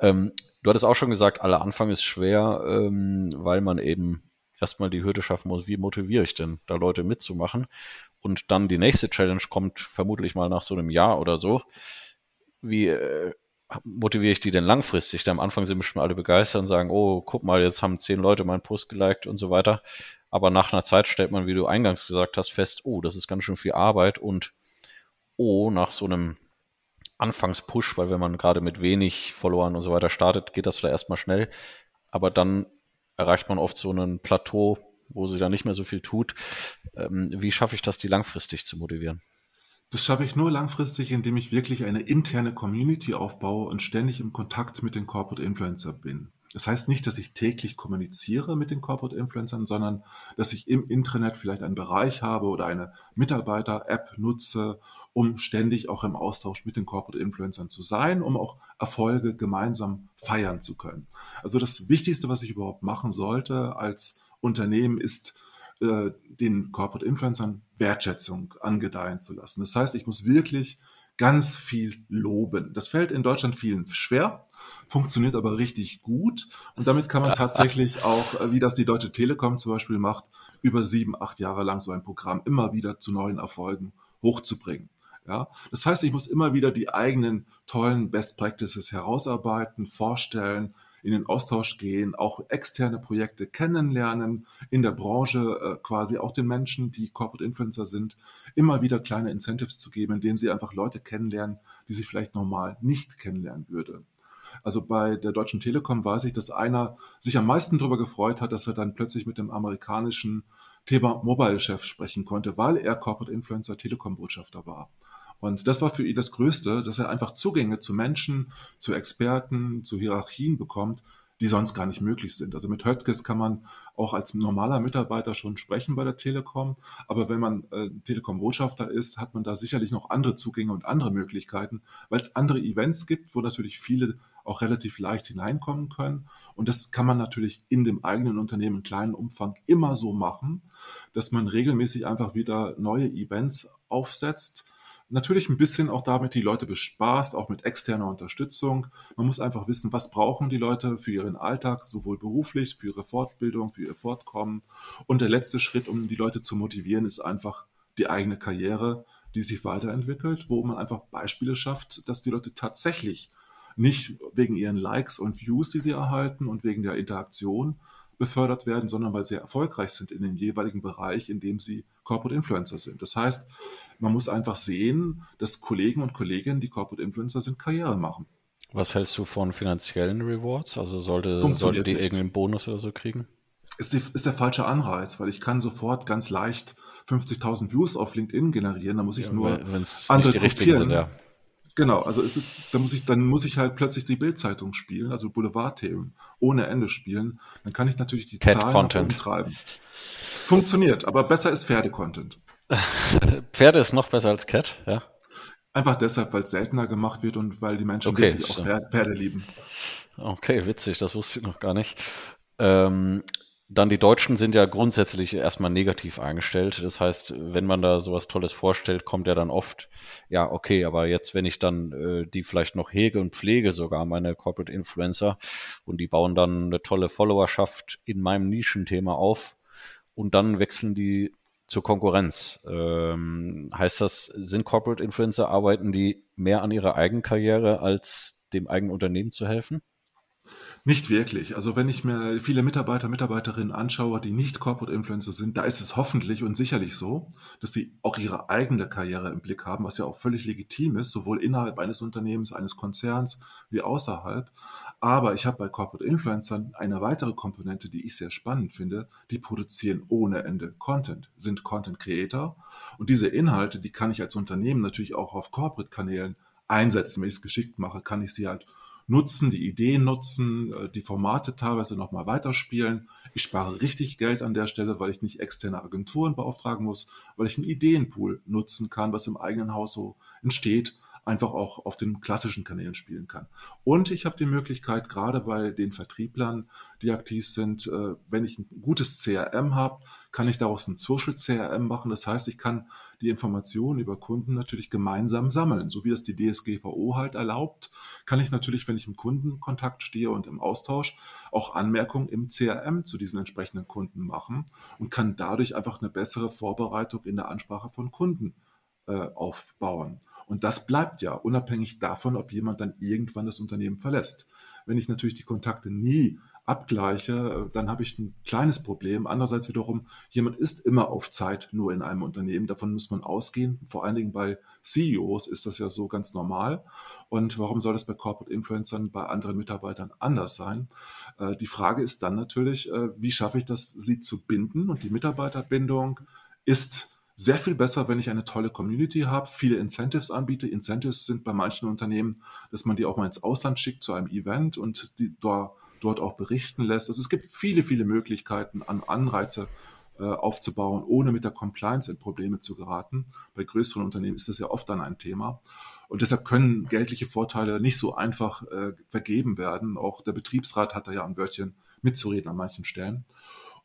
[SPEAKER 1] Ähm, du hattest auch schon gesagt, aller Anfang ist schwer, ähm, weil man eben erstmal die Hürde schaffen muss, wie motiviere ich denn, da Leute mitzumachen? Und dann die nächste Challenge kommt vermutlich mal nach so einem Jahr oder so. Wie äh, motiviere ich die denn langfristig? Da am Anfang sind bestimmt alle begeistert und sagen, oh, guck mal, jetzt haben zehn Leute meinen Post geliked und so weiter. Aber nach einer Zeit stellt man, wie du eingangs gesagt hast, fest, oh, das ist ganz schön viel Arbeit und oh, nach so einem Anfangspush, weil wenn man gerade mit wenig Followern und so weiter startet, geht das vielleicht erstmal schnell. Aber dann erreicht man oft so einen Plateau, wo sie dann nicht mehr so viel tut. Ähm, wie schaffe ich das, die langfristig zu motivieren?
[SPEAKER 2] Das schaffe ich nur langfristig, indem ich wirklich eine interne Community aufbaue und ständig im Kontakt mit den Corporate Influencer bin. Das heißt nicht, dass ich täglich kommuniziere mit den Corporate Influencern, sondern dass ich im Internet vielleicht einen Bereich habe oder eine Mitarbeiter-App nutze, um ständig auch im Austausch mit den Corporate Influencern zu sein, um auch Erfolge gemeinsam feiern zu können. Also das Wichtigste, was ich überhaupt machen sollte als Unternehmen, ist, äh, den Corporate Influencern Wertschätzung angedeihen zu lassen. Das heißt, ich muss wirklich ganz viel loben. Das fällt in Deutschland vielen schwer, funktioniert aber richtig gut. Und damit kann man tatsächlich auch, äh, wie das die Deutsche Telekom zum Beispiel macht, über sieben, acht Jahre lang so ein Programm immer wieder zu neuen Erfolgen hochzubringen. Ja, das heißt, ich muss immer wieder die eigenen tollen Best Practices herausarbeiten, vorstellen, in den Austausch gehen, auch externe Projekte kennenlernen, in der Branche äh, quasi auch den Menschen, die Corporate Influencer sind, immer wieder kleine Incentives zu geben, indem sie einfach Leute kennenlernen, die sie vielleicht normal nicht kennenlernen würde. Also bei der Deutschen Telekom weiß ich, dass einer sich am meisten darüber gefreut hat, dass er dann plötzlich mit dem amerikanischen Thema Mobile-Chef sprechen konnte, weil er Corporate Influencer Telekom-Botschafter war. Und das war für ihn das Größte, dass er einfach Zugänge zu Menschen, zu Experten, zu Hierarchien bekommt, die sonst gar nicht möglich sind. Also mit Höttges kann man auch als normaler Mitarbeiter schon sprechen bei der Telekom, aber wenn man äh, Telekom-Botschafter ist, hat man da sicherlich noch andere Zugänge und andere Möglichkeiten, weil es andere Events gibt, wo natürlich viele auch relativ leicht hineinkommen können. Und das kann man natürlich in dem eigenen Unternehmen in kleinen Umfang immer so machen, dass man regelmäßig einfach wieder neue Events aufsetzt Natürlich ein bisschen auch damit die Leute bespaßt, auch mit externer Unterstützung. Man muss einfach wissen, was brauchen die Leute für ihren Alltag, sowohl beruflich, für ihre Fortbildung, für ihr Fortkommen. Und der letzte Schritt, um die Leute zu motivieren, ist einfach die eigene Karriere, die sich weiterentwickelt, wo man einfach Beispiele schafft, dass die Leute tatsächlich nicht wegen ihren Likes und Views, die sie erhalten und wegen der Interaktion befördert werden, sondern weil sie erfolgreich sind in dem jeweiligen Bereich, in dem sie Corporate Influencer sind. Das heißt, man muss einfach sehen, dass Kollegen und Kolleginnen, die Corporate Influencer sind, Karriere machen.
[SPEAKER 1] Was hältst du von finanziellen Rewards? Also sollte, sollte die nicht. irgendeinen Bonus oder so kriegen?
[SPEAKER 2] Ist, die, ist der falsche Anreiz, weil ich kann sofort ganz leicht 50.000 Views auf LinkedIn generieren. Da muss ich ja, nur andere die kopieren. Sind, ja. Genau, also es ist, da muss ich, dann muss ich halt plötzlich die Bildzeitung spielen, also Boulevardthemen ohne Ende spielen. Dann kann ich natürlich die
[SPEAKER 1] Cat Zahlen Content.
[SPEAKER 2] treiben. Funktioniert, aber besser ist Pferde-Content.
[SPEAKER 1] Pferde ist noch besser als Cat, ja.
[SPEAKER 2] Einfach deshalb, weil es seltener gemacht wird und weil die Menschen okay, wirklich so. auch Pferde lieben.
[SPEAKER 1] Okay, witzig, das wusste ich noch gar nicht. Ähm, dann die Deutschen sind ja grundsätzlich erstmal negativ eingestellt. Das heißt, wenn man da sowas Tolles vorstellt, kommt ja dann oft, ja, okay, aber jetzt, wenn ich dann äh, die vielleicht noch hege und pflege, sogar meine Corporate Influencer, und die bauen dann eine tolle Followerschaft in meinem Nischenthema auf, und dann wechseln die zur Konkurrenz. Ähm, heißt das, sind Corporate Influencer, arbeiten die mehr an ihrer eigenen Karriere, als dem eigenen Unternehmen zu helfen?
[SPEAKER 2] Nicht wirklich. Also wenn ich mir viele Mitarbeiter, Mitarbeiterinnen anschaue, die nicht Corporate Influencer sind, da ist es hoffentlich und sicherlich so, dass sie auch ihre eigene Karriere im Blick haben, was ja auch völlig legitim ist, sowohl innerhalb eines Unternehmens, eines Konzerns wie außerhalb. Aber ich habe bei Corporate Influencern eine weitere Komponente, die ich sehr spannend finde. Die produzieren ohne Ende Content, sind Content Creator. Und diese Inhalte, die kann ich als Unternehmen natürlich auch auf Corporate-Kanälen einsetzen. Wenn ich es geschickt mache, kann ich sie halt nutzen, die Ideen nutzen, äh, die Formate teilweise nochmal weiterspielen. Ich spare richtig Geld an der Stelle, weil ich nicht externe Agenturen beauftragen muss, weil ich einen Ideenpool nutzen kann, was im eigenen Haus so entsteht einfach auch auf den klassischen Kanälen spielen kann. Und ich habe die Möglichkeit, gerade bei den Vertrieblern, die aktiv sind, äh, wenn ich ein gutes CRM habe, kann ich daraus ein Social CRM machen. Das heißt, ich kann die Informationen über Kunden natürlich gemeinsam sammeln. So wie das die DSGVO halt erlaubt, kann ich natürlich, wenn ich im Kundenkontakt stehe und im Austausch, auch Anmerkungen im CRM zu diesen entsprechenden Kunden machen und kann dadurch einfach eine bessere Vorbereitung in der Ansprache von Kunden aufbauen. Und das bleibt ja unabhängig davon, ob jemand dann irgendwann das Unternehmen verlässt. Wenn ich natürlich die Kontakte nie abgleiche, dann habe ich ein kleines Problem. Andererseits wiederum, jemand ist immer auf Zeit nur in einem Unternehmen. Davon muss man ausgehen. Vor allen Dingen bei CEOs ist das ja so ganz normal. Und warum soll das bei Corporate Influencern, bei anderen Mitarbeitern anders sein? Äh, die Frage ist dann natürlich, äh, wie schaffe ich das, sie zu binden? Und die Mitarbeiterbindung ist sehr viel besser, wenn ich eine tolle Community habe, viele Incentives anbiete. Incentives sind bei manchen Unternehmen, dass man die auch mal ins Ausland schickt zu einem Event und die dort, dort auch berichten lässt. Also es gibt viele, viele Möglichkeiten an Anreize äh, aufzubauen, ohne mit der Compliance in Probleme zu geraten. Bei größeren Unternehmen ist das ja oft dann ein Thema. Und deshalb können geldliche Vorteile nicht so einfach äh, vergeben werden. Auch der Betriebsrat hat da ja ein Wörtchen mitzureden an manchen Stellen.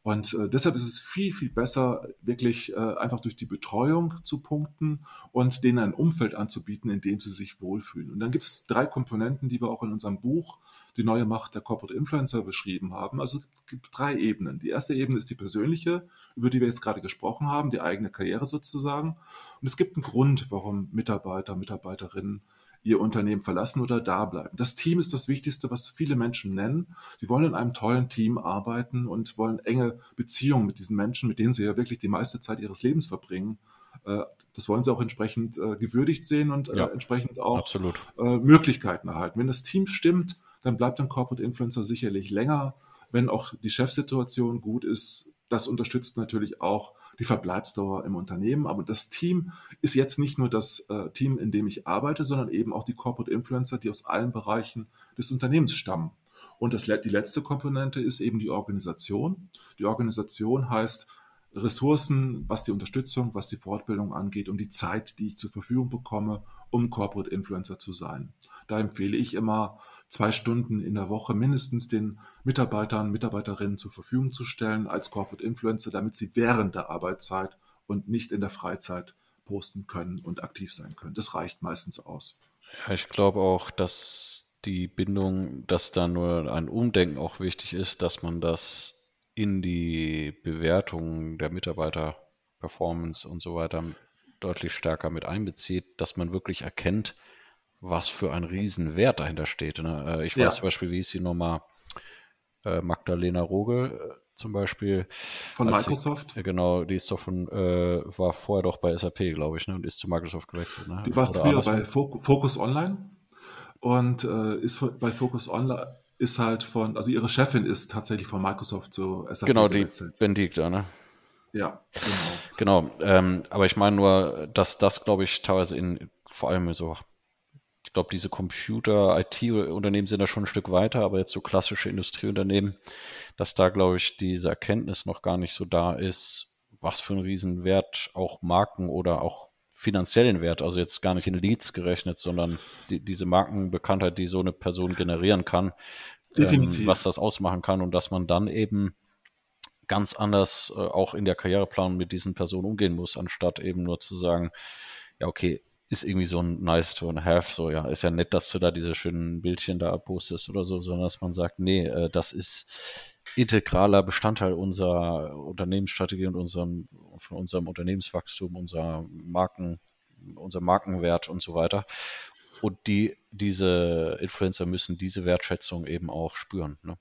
[SPEAKER 2] Und äh, deshalb ist es viel, viel besser, wirklich äh, einfach durch die Betreuung zu punkten und denen ein Umfeld anzubieten, in dem sie sich wohlfühlen. Und dann gibt es drei Komponenten, die wir auch in unserem Buch Die neue Macht der Corporate Influencer beschrieben haben. Also es gibt drei Ebenen. Die erste Ebene ist die persönliche, über die wir jetzt gerade gesprochen haben, die eigene Karriere sozusagen. Und es gibt einen Grund, warum Mitarbeiter, Mitarbeiterinnen ihr Unternehmen verlassen oder da bleiben. Das Team ist das Wichtigste, was viele Menschen nennen. Sie wollen in einem tollen Team arbeiten und wollen enge Beziehungen mit diesen Menschen, mit denen sie ja wirklich die meiste Zeit ihres Lebens verbringen. Äh, das wollen sie auch entsprechend äh, gewürdigt sehen und äh, ja, entsprechend auch absolut. Möglichkeiten erhalten. Wenn das Team stimmt, dann bleibt ein Corporate Influencer sicherlich länger. Wenn auch die Chefsituation gut ist, das unterstützt natürlich auch die Verbleibsdauer im Unternehmen. Aber das Team ist jetzt nicht nur das äh, Team, in dem ich arbeite, sondern eben auch die Corporate Influencer, die aus allen Bereichen des Unternehmens stammen. Und das, die letzte Komponente ist eben die Organisation. Die Organisation heißt Ressourcen, was die Unterstützung, was die Fortbildung angeht und die Zeit, die ich zur Verfügung bekomme, um Corporate Influencer zu sein. Da empfehle ich immer, zwei Stunden in der Woche mindestens den Mitarbeitern, Mitarbeiterinnen zur Verfügung zu stellen als Corporate Influencer, damit sie während der Arbeitszeit und nicht in der Freizeit posten können und aktiv sein können. Das reicht meistens aus.
[SPEAKER 1] Ja, ich glaube auch, dass die Bindung, dass da nur ein Umdenken auch wichtig ist, dass man das in die Bewertung der Mitarbeiterperformance und so weiter deutlich stärker mit einbezieht, dass man wirklich erkennt, was für ein Riesenwert dahinter steht. Ne? Äh, ich weiß ja. zum Beispiel, wie ist sie nochmal, äh, Magdalena Roge äh, zum Beispiel.
[SPEAKER 2] Von Microsoft?
[SPEAKER 1] Sie, genau, die ist doch von, äh, war vorher doch bei SAP, glaube ich, ne? und ist zu Microsoft gewechselt. Ne?
[SPEAKER 2] Die war Oder früher bei Focus Online und äh, ist bei Focus Online ist halt von, also ihre Chefin ist tatsächlich von Microsoft zu
[SPEAKER 1] SAP genau, gewechselt. Genau, die Benedikta, ne?
[SPEAKER 2] Ja,
[SPEAKER 1] genau. Genau, ähm, aber ich meine nur, dass das, glaube ich, teilweise in vor allem so ich glaube, diese Computer-IT-Unternehmen sind da schon ein Stück weiter, aber jetzt so klassische Industrieunternehmen, dass da, glaube ich, diese Erkenntnis noch gar nicht so da ist, was für einen Riesenwert auch Marken oder auch finanziellen Wert, also jetzt gar nicht in Leads gerechnet, sondern die, diese Markenbekanntheit, die so eine Person generieren kann, ähm, was das ausmachen kann und dass man dann eben ganz anders äh, auch in der Karriereplanung mit diesen Personen umgehen muss, anstatt eben nur zu sagen, ja, okay, ist irgendwie so ein nice to have, so ja, ist ja nett, dass du da diese schönen Bildchen da postest oder so, sondern dass man sagt, nee, äh, das ist integraler Bestandteil unserer Unternehmensstrategie und unserem, von unserem Unternehmenswachstum, unserer Marken, unser Markenwert und so weiter. Und die, diese Influencer müssen diese Wertschätzung eben auch spüren. Ne?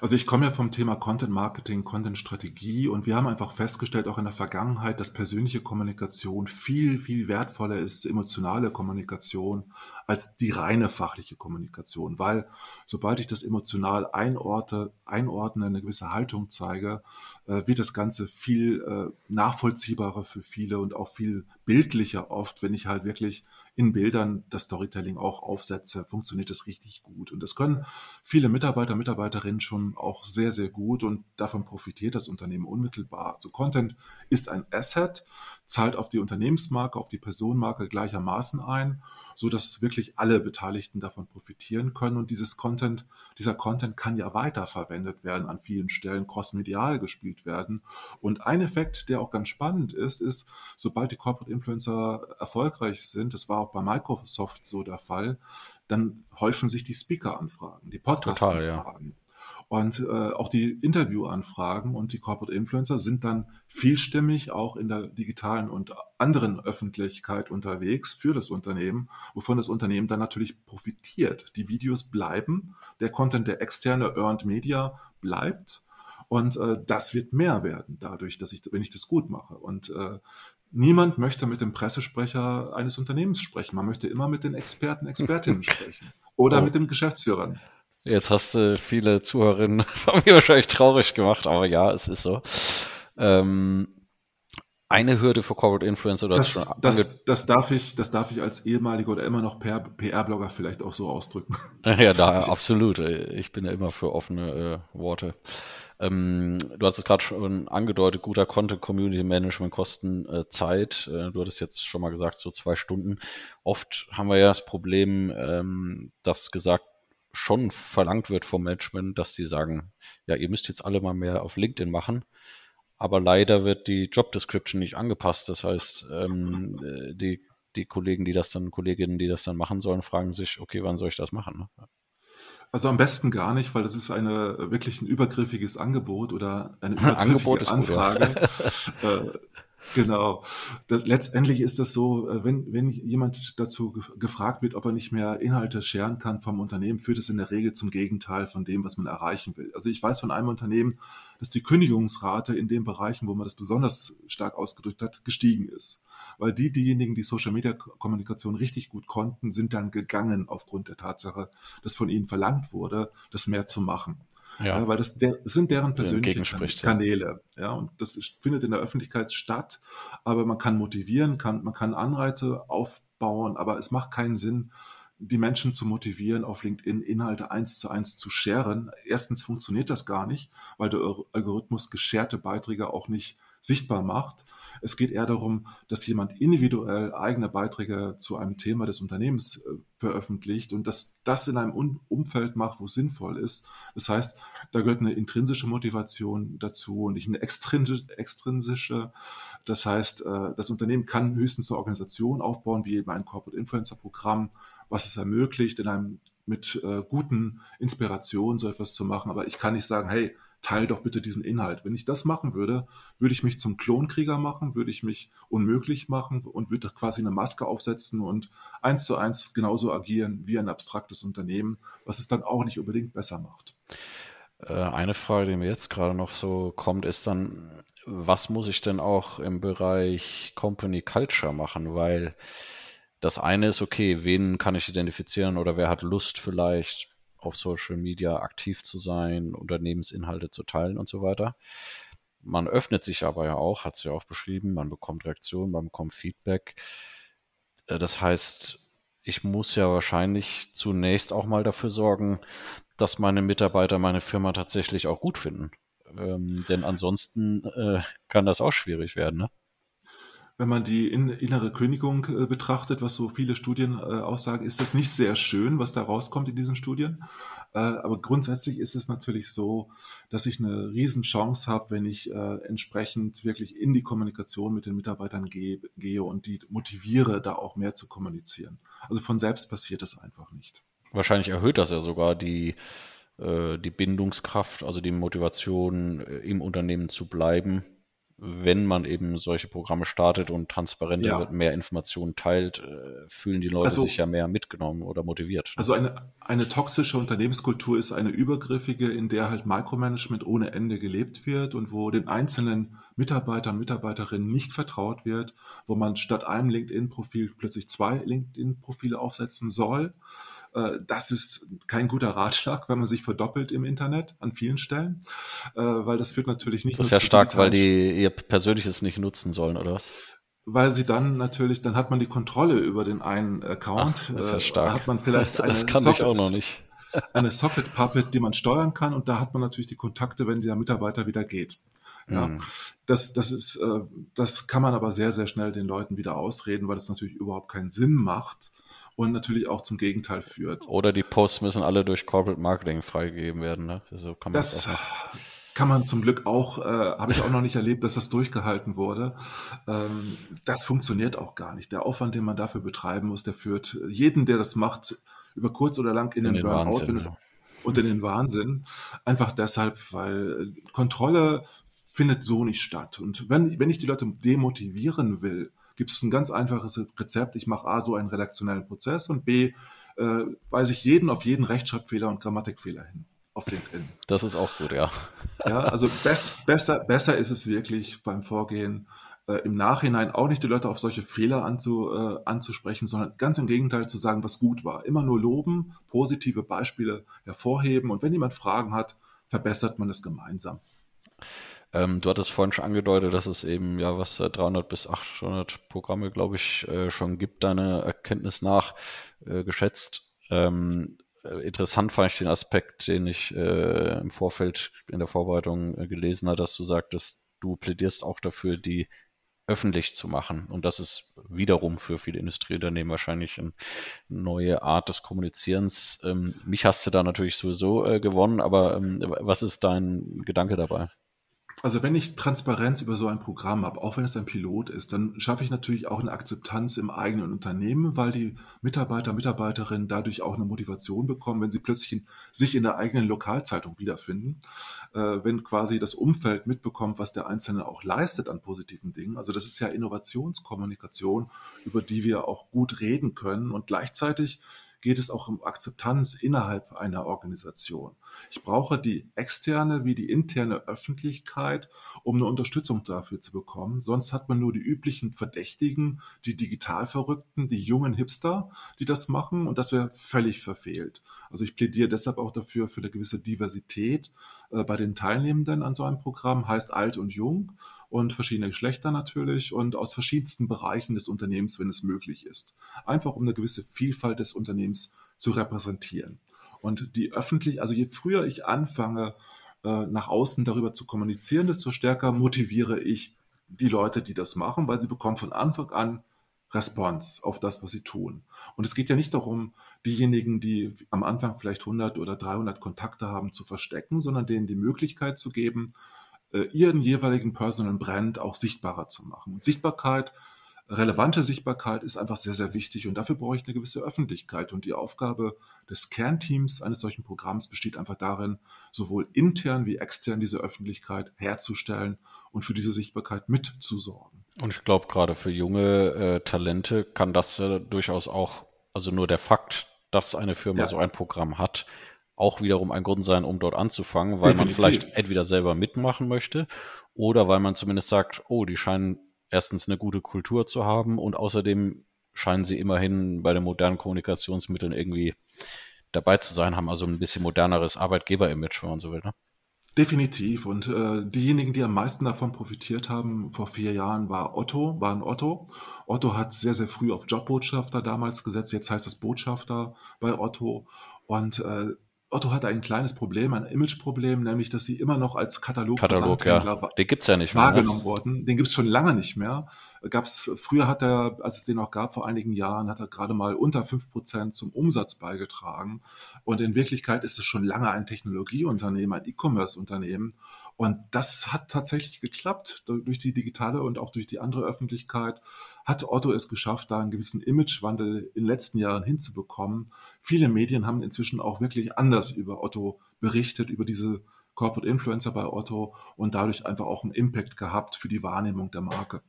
[SPEAKER 2] Also ich komme ja vom Thema Content Marketing, Content Strategie und wir haben einfach festgestellt, auch in der Vergangenheit, dass persönliche Kommunikation viel, viel wertvoller ist, emotionale Kommunikation, als die reine fachliche Kommunikation. Weil sobald ich das emotional einordne, einordne eine gewisse Haltung zeige, äh, wird das Ganze viel äh, nachvollziehbarer für viele und auch viel bildlicher oft, wenn ich halt wirklich in Bildern das Storytelling auch aufsetze, funktioniert das richtig gut. Und das können viele Mitarbeiter, Mitarbeiterinnen schon auch sehr, sehr gut und davon profitiert das Unternehmen unmittelbar. Also Content ist ein Asset, zahlt auf die Unternehmensmarke, auf die Personenmarke gleichermaßen ein, so dass wirklich alle Beteiligten davon profitieren können. Und dieses Content, dieser Content kann ja weiterverwendet werden an vielen Stellen, crossmedial gespielt werden. Und ein Effekt, der auch ganz spannend ist, ist, sobald die Corporate Influencer erfolgreich sind, das war auch bei Microsoft so der Fall, dann häufen sich die Speaker-Anfragen, die Podcast-Anfragen. Ja. Und äh, auch die Interviewanfragen und die Corporate Influencer sind dann vielstimmig auch in der digitalen und anderen Öffentlichkeit unterwegs für das Unternehmen, wovon das Unternehmen dann natürlich profitiert. Die Videos bleiben, der Content, der externe Earned Media bleibt. Und äh, das wird mehr werden dadurch, dass ich, wenn ich das gut mache. Und äh, niemand möchte mit dem Pressesprecher eines Unternehmens sprechen. Man möchte immer mit den Experten, Expertinnen sprechen oder oh. mit den Geschäftsführern.
[SPEAKER 1] Jetzt hast du viele Zuhörerinnen von mir wahrscheinlich traurig gemacht, aber ja, es ist so. Ähm, eine Hürde für Corporate Influencer oder
[SPEAKER 2] das, das, das, darf ich, das darf ich als ehemaliger oder immer noch PR-Blogger vielleicht auch so ausdrücken.
[SPEAKER 1] Ja, da absolut. Ich bin ja immer für offene äh, Worte. Ähm, du hast es gerade schon angedeutet, guter Content, Community Management kosten äh, Zeit. Äh, du hattest jetzt schon mal gesagt, so zwei Stunden. Oft haben wir ja das Problem, ähm, dass gesagt schon verlangt wird vom Management, dass sie sagen, ja, ihr müsst jetzt alle mal mehr auf LinkedIn machen. Aber leider wird die Job Description nicht angepasst. Das heißt, ähm, äh, die, die Kollegen, die das dann, Kolleginnen, die das dann machen sollen, fragen sich, okay, wann soll ich das machen? Ne?
[SPEAKER 2] Also am besten gar nicht, weil das ist eine wirklich ein übergriffiges Angebot oder eine übergriffige Anfrage. Gut, ja. Genau. Das, letztendlich ist das so, äh, wenn, wenn jemand dazu gefragt wird, ob er nicht mehr Inhalte scheren kann vom Unternehmen, führt es in der Regel zum Gegenteil von dem, was man erreichen will. Also ich weiß von einem Unternehmen, dass die Kündigungsrate in den Bereichen, wo man das besonders stark ausgedrückt hat, gestiegen ist. Weil die, diejenigen, die Social Media Kommunikation richtig gut konnten, sind dann gegangen aufgrund der Tatsache, dass von ihnen verlangt wurde, das mehr zu machen. Ja. ja weil das, der, sind deren persönlichen Kanäle. Ja. ja, und das findet in der Öffentlichkeit statt, aber man kann motivieren, kann, man kann Anreize aufbauen, aber es macht keinen Sinn, die Menschen zu motivieren, auf LinkedIn Inhalte eins zu eins zu sharen. Erstens funktioniert das gar nicht, weil der Algorithmus gescherte Beiträge auch nicht sichtbar macht. Es geht eher darum, dass jemand individuell eigene Beiträge zu einem Thema des Unternehmens äh, veröffentlicht und dass das in einem Umfeld macht, wo es sinnvoll ist. Das heißt, da gehört eine intrinsische Motivation dazu und nicht eine extrinsische. Das heißt, äh, das Unternehmen kann höchstens eine Organisation aufbauen, wie eben ein Corporate Influencer Programm, was es ermöglicht, in einem mit äh, guten Inspirationen so etwas zu machen. Aber ich kann nicht sagen, hey, teil doch bitte diesen Inhalt. Wenn ich das machen würde, würde ich mich zum Klonkrieger machen, würde ich mich unmöglich machen und würde quasi eine Maske aufsetzen und eins zu eins genauso agieren wie ein abstraktes Unternehmen, was es dann auch nicht unbedingt besser macht.
[SPEAKER 1] Äh, eine Frage, die mir jetzt gerade noch so kommt, ist dann, was muss ich denn auch im Bereich Company Culture machen? Weil das eine ist, okay, wen kann ich identifizieren oder wer hat Lust vielleicht auf Social Media aktiv zu sein, Unternehmensinhalte zu teilen und so weiter. Man öffnet sich aber ja auch, hat es ja auch beschrieben, man bekommt Reaktionen, man bekommt Feedback. Äh, das heißt, ich muss ja wahrscheinlich zunächst auch mal dafür sorgen, dass meine Mitarbeiter meine Firma tatsächlich auch gut finden. Ähm, denn ansonsten äh, kann das auch schwierig werden. Ne?
[SPEAKER 2] Wenn man die innere Kündigung äh, betrachtet, was so viele Studien äh, aussagen, ist das nicht sehr schön, was da rauskommt in diesen Studien. Äh, aber grundsätzlich ist es natürlich so, dass ich eine Riesenchance habe, wenn ich entsprechend wirklich in die Kommunikation mit den Mitarbeitern gehe, gehe und die motiviere, da auch mehr zu kommunizieren. Also von selbst passiert das einfach nicht.
[SPEAKER 1] Wahrscheinlich erhöht das ja sogar die, die Bindungskraft, also die Motivation, im Unternehmen zu bleiben wenn man eben solche Programme startet und transparenter ja. wird, mehr Informationen teilt, äh, fühlen die Leute also, sich ja mehr mitgenommen oder motiviert.
[SPEAKER 2] Also eine, eine toxische Unternehmenskultur ist eine übergriffige, in der halt Micromanagement ohne Ende gelebt wird und wo den einzelnen Mitarbeitern, Mitarbeiterinnen nicht vertraut wird, wo man statt einem LinkedIn-Profil plötzlich zwei LinkedIn-Profile aufsetzen soll äh, das ist kein guter Ratschlag, wenn man sich verdoppelt im Internet an vielen Stellen, äh, weil das führt natürlich nicht.
[SPEAKER 1] Das ist ja stark, weil die ihr persönliches nicht nutzen sollen, oder was?
[SPEAKER 2] weil sie dann natürlich, dann hat man die Kontrolle über den einen Account.
[SPEAKER 1] Ach, das ist ja äh, stark.
[SPEAKER 2] Hat man vielleicht eine
[SPEAKER 1] das kann Socket, ich auch noch nicht.
[SPEAKER 2] eine Socket Puppet, die man steuern kann und da hat man natürlich die Kontakte, wenn der Mitarbeiter wieder geht. Ja, mhm. das, das ist, das kann man aber sehr, sehr schnell den Leuten wieder ausreden, weil es natürlich überhaupt keinen Sinn macht, und natürlich auch zum Gegenteil führt.
[SPEAKER 1] Oder die Posts müssen alle durch Corporate Marketing freigegeben werden. Ne?
[SPEAKER 2] So kann das, das kann man zum Glück auch, äh, habe ich auch noch nicht erlebt, dass das durchgehalten wurde. Ähm, das funktioniert auch gar nicht. Der Aufwand, den man dafür betreiben muss, der führt jeden, der das macht, über kurz oder lang in, in den, den Burnout. Wahnsinn, es, und in den Wahnsinn. Einfach deshalb, weil Kontrolle findet so nicht statt. Und wenn, wenn ich die Leute demotivieren will, gibt es ein ganz einfaches Rezept. Ich mache A, so einen redaktionellen Prozess und B, äh, weise ich jeden auf jeden Rechtschreibfehler und Grammatikfehler hin auf LinkedIn.
[SPEAKER 1] Das ist auch gut, ja.
[SPEAKER 2] Ja, also best, besser, besser ist es wirklich beim Vorgehen, äh, im Nachhinein auch nicht die Leute auf solche Fehler anzu, äh, anzusprechen, sondern ganz im Gegenteil zu sagen, was gut war. Immer nur loben, positive Beispiele hervorheben und wenn jemand Fragen hat, verbessert man es gemeinsam.
[SPEAKER 1] Ähm, du hattest vorhin schon angedeutet, dass es eben ja was 300 bis 800 Programme, glaube ich, äh, schon gibt, deine Erkenntnis nach äh, geschätzt. Ähm, äh, interessant fand ich den Aspekt, den ich äh, im Vorfeld in der Vorbereitung äh, gelesen habe, dass du sagtest, du plädierst auch dafür, die öffentlich zu machen. Und das ist wiederum für viele Industrieunternehmen wahrscheinlich eine neue Art des Kommunizierens. Ähm, mich hast du da natürlich sowieso äh, gewonnen, aber ähm, was ist dein Gedanke dabei?
[SPEAKER 2] Also wenn ich Transparenz über so ein Programm habe, auch wenn es ein Pilot ist, dann schaffe ich natürlich auch eine Akzeptanz im eigenen Unternehmen, weil die Mitarbeiter, Mitarbeiterinnen dadurch auch eine Motivation bekommen, wenn sie plötzlich in, sich in der eigenen Lokalzeitung wiederfinden, äh, wenn quasi das Umfeld mitbekommt, was der Einzelne auch leistet an positiven Dingen. Also das ist ja Innovationskommunikation, über die wir auch gut reden können und gleichzeitig geht es auch um Akzeptanz innerhalb einer Organisation. Ich brauche die externe wie die interne Öffentlichkeit, um eine Unterstützung dafür zu bekommen. Sonst hat man nur die üblichen Verdächtigen, die Digitalverrückten, die jungen Hipster, die das machen und das wäre völlig verfehlt. Also ich plädiere deshalb auch dafür für eine gewisse Diversität äh, bei den Teilnehmenden an so einem Programm, heißt alt und jung und verschiedene Geschlechter natürlich und aus verschiedensten Bereichen des Unternehmens, wenn es möglich ist. Einfach um eine gewisse Vielfalt des Unternehmens zu repräsentieren. Und die öffentlich, also je früher ich anfange, äh, nach außen darüber zu kommunizieren, desto stärker motiviere ich die Leute, die das machen, weil sie bekommen von Anfang an Response auf das, was sie tun. Und es geht ja nicht darum, diejenigen, die am Anfang vielleicht 100 oder 300 Kontakte haben, zu verstecken, sondern denen die Möglichkeit zu geben, äh, ihren jeweiligen Personal Brand auch sichtbarer zu machen. Und Sichtbarkeit, relevante Sichtbarkeit ist einfach sehr, sehr wichtig und dafür brauche ich eine gewisse Öffentlichkeit. Und die Aufgabe des Kernteams eines solchen Programms besteht einfach darin, sowohl intern wie extern diese Öffentlichkeit herzustellen und für diese Sichtbarkeit mitzusorgen.
[SPEAKER 1] Und ich glaube, gerade für junge äh, Talente kann das äh, durchaus auch, also nur der Fakt, dass eine Firma ja. so ein Programm hat, auch wiederum ein Grund sein, um dort anzufangen, weil Definitiv. man vielleicht entweder selber mitmachen möchte oder weil man zumindest sagt, oh, die scheinen erstens eine gute Kultur zu haben und außerdem scheinen sie immerhin bei den modernen Kommunikationsmitteln irgendwie dabei zu sein, haben also ein bisschen moderneres Arbeitgeber-Image, wenn man so will. Ne?
[SPEAKER 2] Definitiv. Und äh, diejenigen, die am meisten davon profitiert haben vor vier Jahren, war Otto, waren Otto. Otto hat sehr, sehr früh auf Jobbotschafter damals gesetzt. Jetzt heißt es Botschafter bei Otto. Und äh, Otto hatte ein kleines Problem, ein Imageproblem, nämlich, dass sie immer noch als Katalog,
[SPEAKER 1] Katalog ja. Den gibt's ja nicht
[SPEAKER 2] mehr. Ne? Wahrgenommen ne? worden. Den gibt's schon lange nicht mehr. Gab's, früher hat er, als es den noch gab, vor einigen Jahren, hat er gerade mal unter fünf Prozent zum Umsatz beigetragen. Und in Wirklichkeit ist es schon lange ein Technologieunternehmen, ein E-Commerce-Unternehmen. Und das hat tatsächlich geklappt. Durch die digitale und auch durch die andere Öffentlichkeit hat Otto es geschafft, da einen gewissen Imagewandel in den letzten Jahren hinzubekommen. Viele Medien haben inzwischen auch wirklich anders über Otto berichtet, über diese Corporate Influencer bei Otto und dadurch einfach auch einen Impact gehabt für die Wahrnehmung der Marke.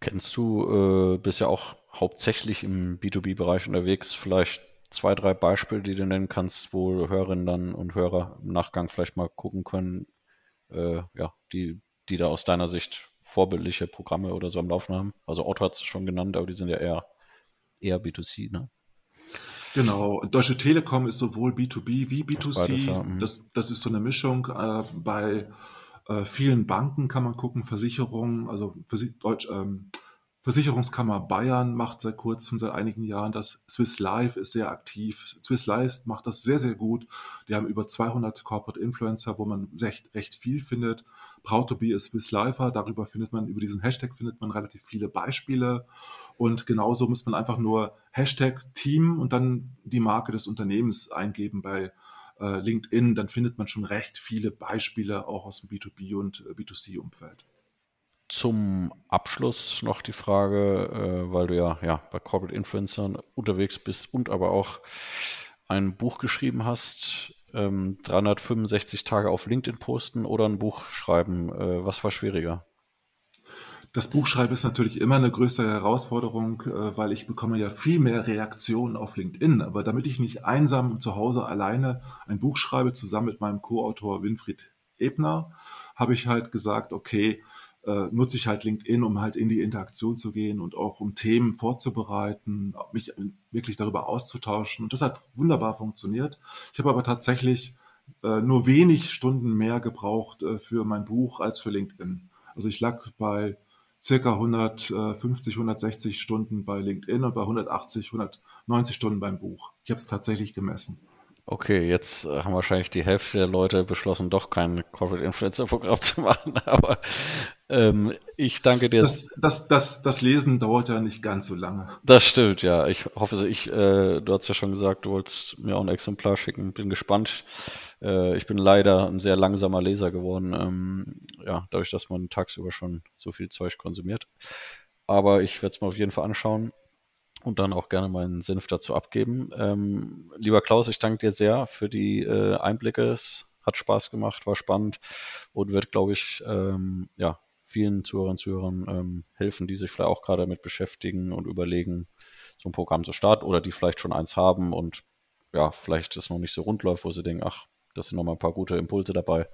[SPEAKER 1] Kennst du, äh, bist ja auch hauptsächlich im B2B-Bereich unterwegs, vielleicht zwei, drei Beispiele, die du nennen kannst, wo Hörerinnen und Hörer im Nachgang vielleicht mal gucken können, äh, ja, die, die da aus deiner Sicht vorbildliche Programme oder so am Laufen haben? Also Otto hat es schon genannt, aber die sind ja eher, eher B2C, ne?
[SPEAKER 2] Genau, Deutsche Telekom ist sowohl B2B wie B2C. Beides, ja. Mhm. das, das ist so eine Mischung. Äh, bei äh, vielen Banken kann man gucken, Versicherungen, also Deutsch, ähm, Versicherungskammer Bayern macht seit kurzem, seit einigen Jahren das. Swiss Life ist sehr aktiv. Swiss Life macht das sehr, sehr gut. Die haben über 200 Corporate Influencer, wo man recht, recht viel findet. Proud to be a Swiss Lifer, darüber findet man, über diesen Hashtag findet man relativ viele Beispiele. Und genauso muss man einfach nur Hashtag Team und dann die Marke des Unternehmens eingeben bei äh, LinkedIn. Dann findet man schon recht viele Beispiele auch aus dem B2B und äh, B2C-Umfeld.
[SPEAKER 1] Zum Abschluss noch die Frage, äh, weil du ja, ja bei Corporate Influencern unterwegs bist und aber auch ein Buch geschrieben hast. ähm, 365 Tage auf LinkedIn posten oder ein Buch schreiben? Äh, was war schwieriger?
[SPEAKER 2] Das Buchschreiben ist natürlich immer eine größere Herausforderung, äh, weil ich bekomme ja viel mehr Reaktionen auf LinkedIn. Aber damit ich nicht einsam zu Hause alleine ein Buch schreibe, zusammen mit meinem Co-Autor Winfried Ebner, habe ich halt gesagt, okay, äh, nutze ich halt LinkedIn, um halt in die Interaktion zu gehen und auch um Themen vorzubereiten, mich wirklich darüber auszutauschen. Und das hat wunderbar funktioniert. Ich habe aber tatsächlich äh, nur wenig Stunden mehr gebraucht für mein Buch als für LinkedIn. Also ich lag bei circa 150, 160 Stunden bei LinkedIn und bei 180, 190 Stunden beim Buch. Ich habe es tatsächlich gemessen.
[SPEAKER 1] Okay, jetzt äh, haben wahrscheinlich die Hälfte der Leute beschlossen, doch kein Corporate Influencer Programm zu machen. Aber ähm, ich danke dir.
[SPEAKER 2] Das, das, das, das Lesen dauert ja nicht ganz so lange.
[SPEAKER 1] Das stimmt, ja. Ich hoffe, ich, äh, du hast ja schon gesagt, du wolltest mir auch ein Exemplar schicken. Bin gespannt. Äh, ich bin leider ein sehr langsamer Leser geworden. Ähm, ja, dadurch, dass man tagsüber schon so viel Zeug konsumiert. Aber ich werde es mir auf jeden Fall anschauen und dann auch gerne meinen Senf dazu abgeben. Ähm, lieber Klaus, ich danke dir sehr für die äh, Einblicke. Es hat Spaß gemacht, war spannend und wird, glaube ich, ähm, ja, vielen Zuhörern und Zuhörern ähm, helfen, die sich vielleicht auch gerade damit beschäftigen und überlegen, so ein Programm zu starten oder die vielleicht schon eins haben und ja, vielleicht es noch nicht so rund läuft, wo sie denken, ach, das sind nochmal ein paar gute Impulse dabei.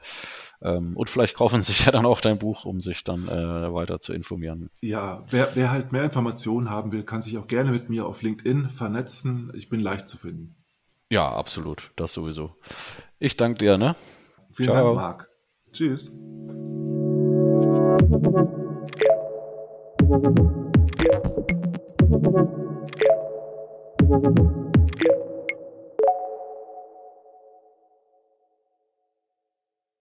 [SPEAKER 1] Ähm, und vielleicht kaufen sie sich ja dann auch dein Buch, um sich dann äh, weiter zu informieren.
[SPEAKER 2] Ja, wer, wer halt mehr Informationen haben will, kann sich auch gerne mit mir auf LinkedIn vernetzen. Ich bin leicht zu finden.
[SPEAKER 1] Ja, absolut. Das sowieso. Ich danke dir, ne?
[SPEAKER 2] Vielen Ciao. Dank, Marc. Tschüss.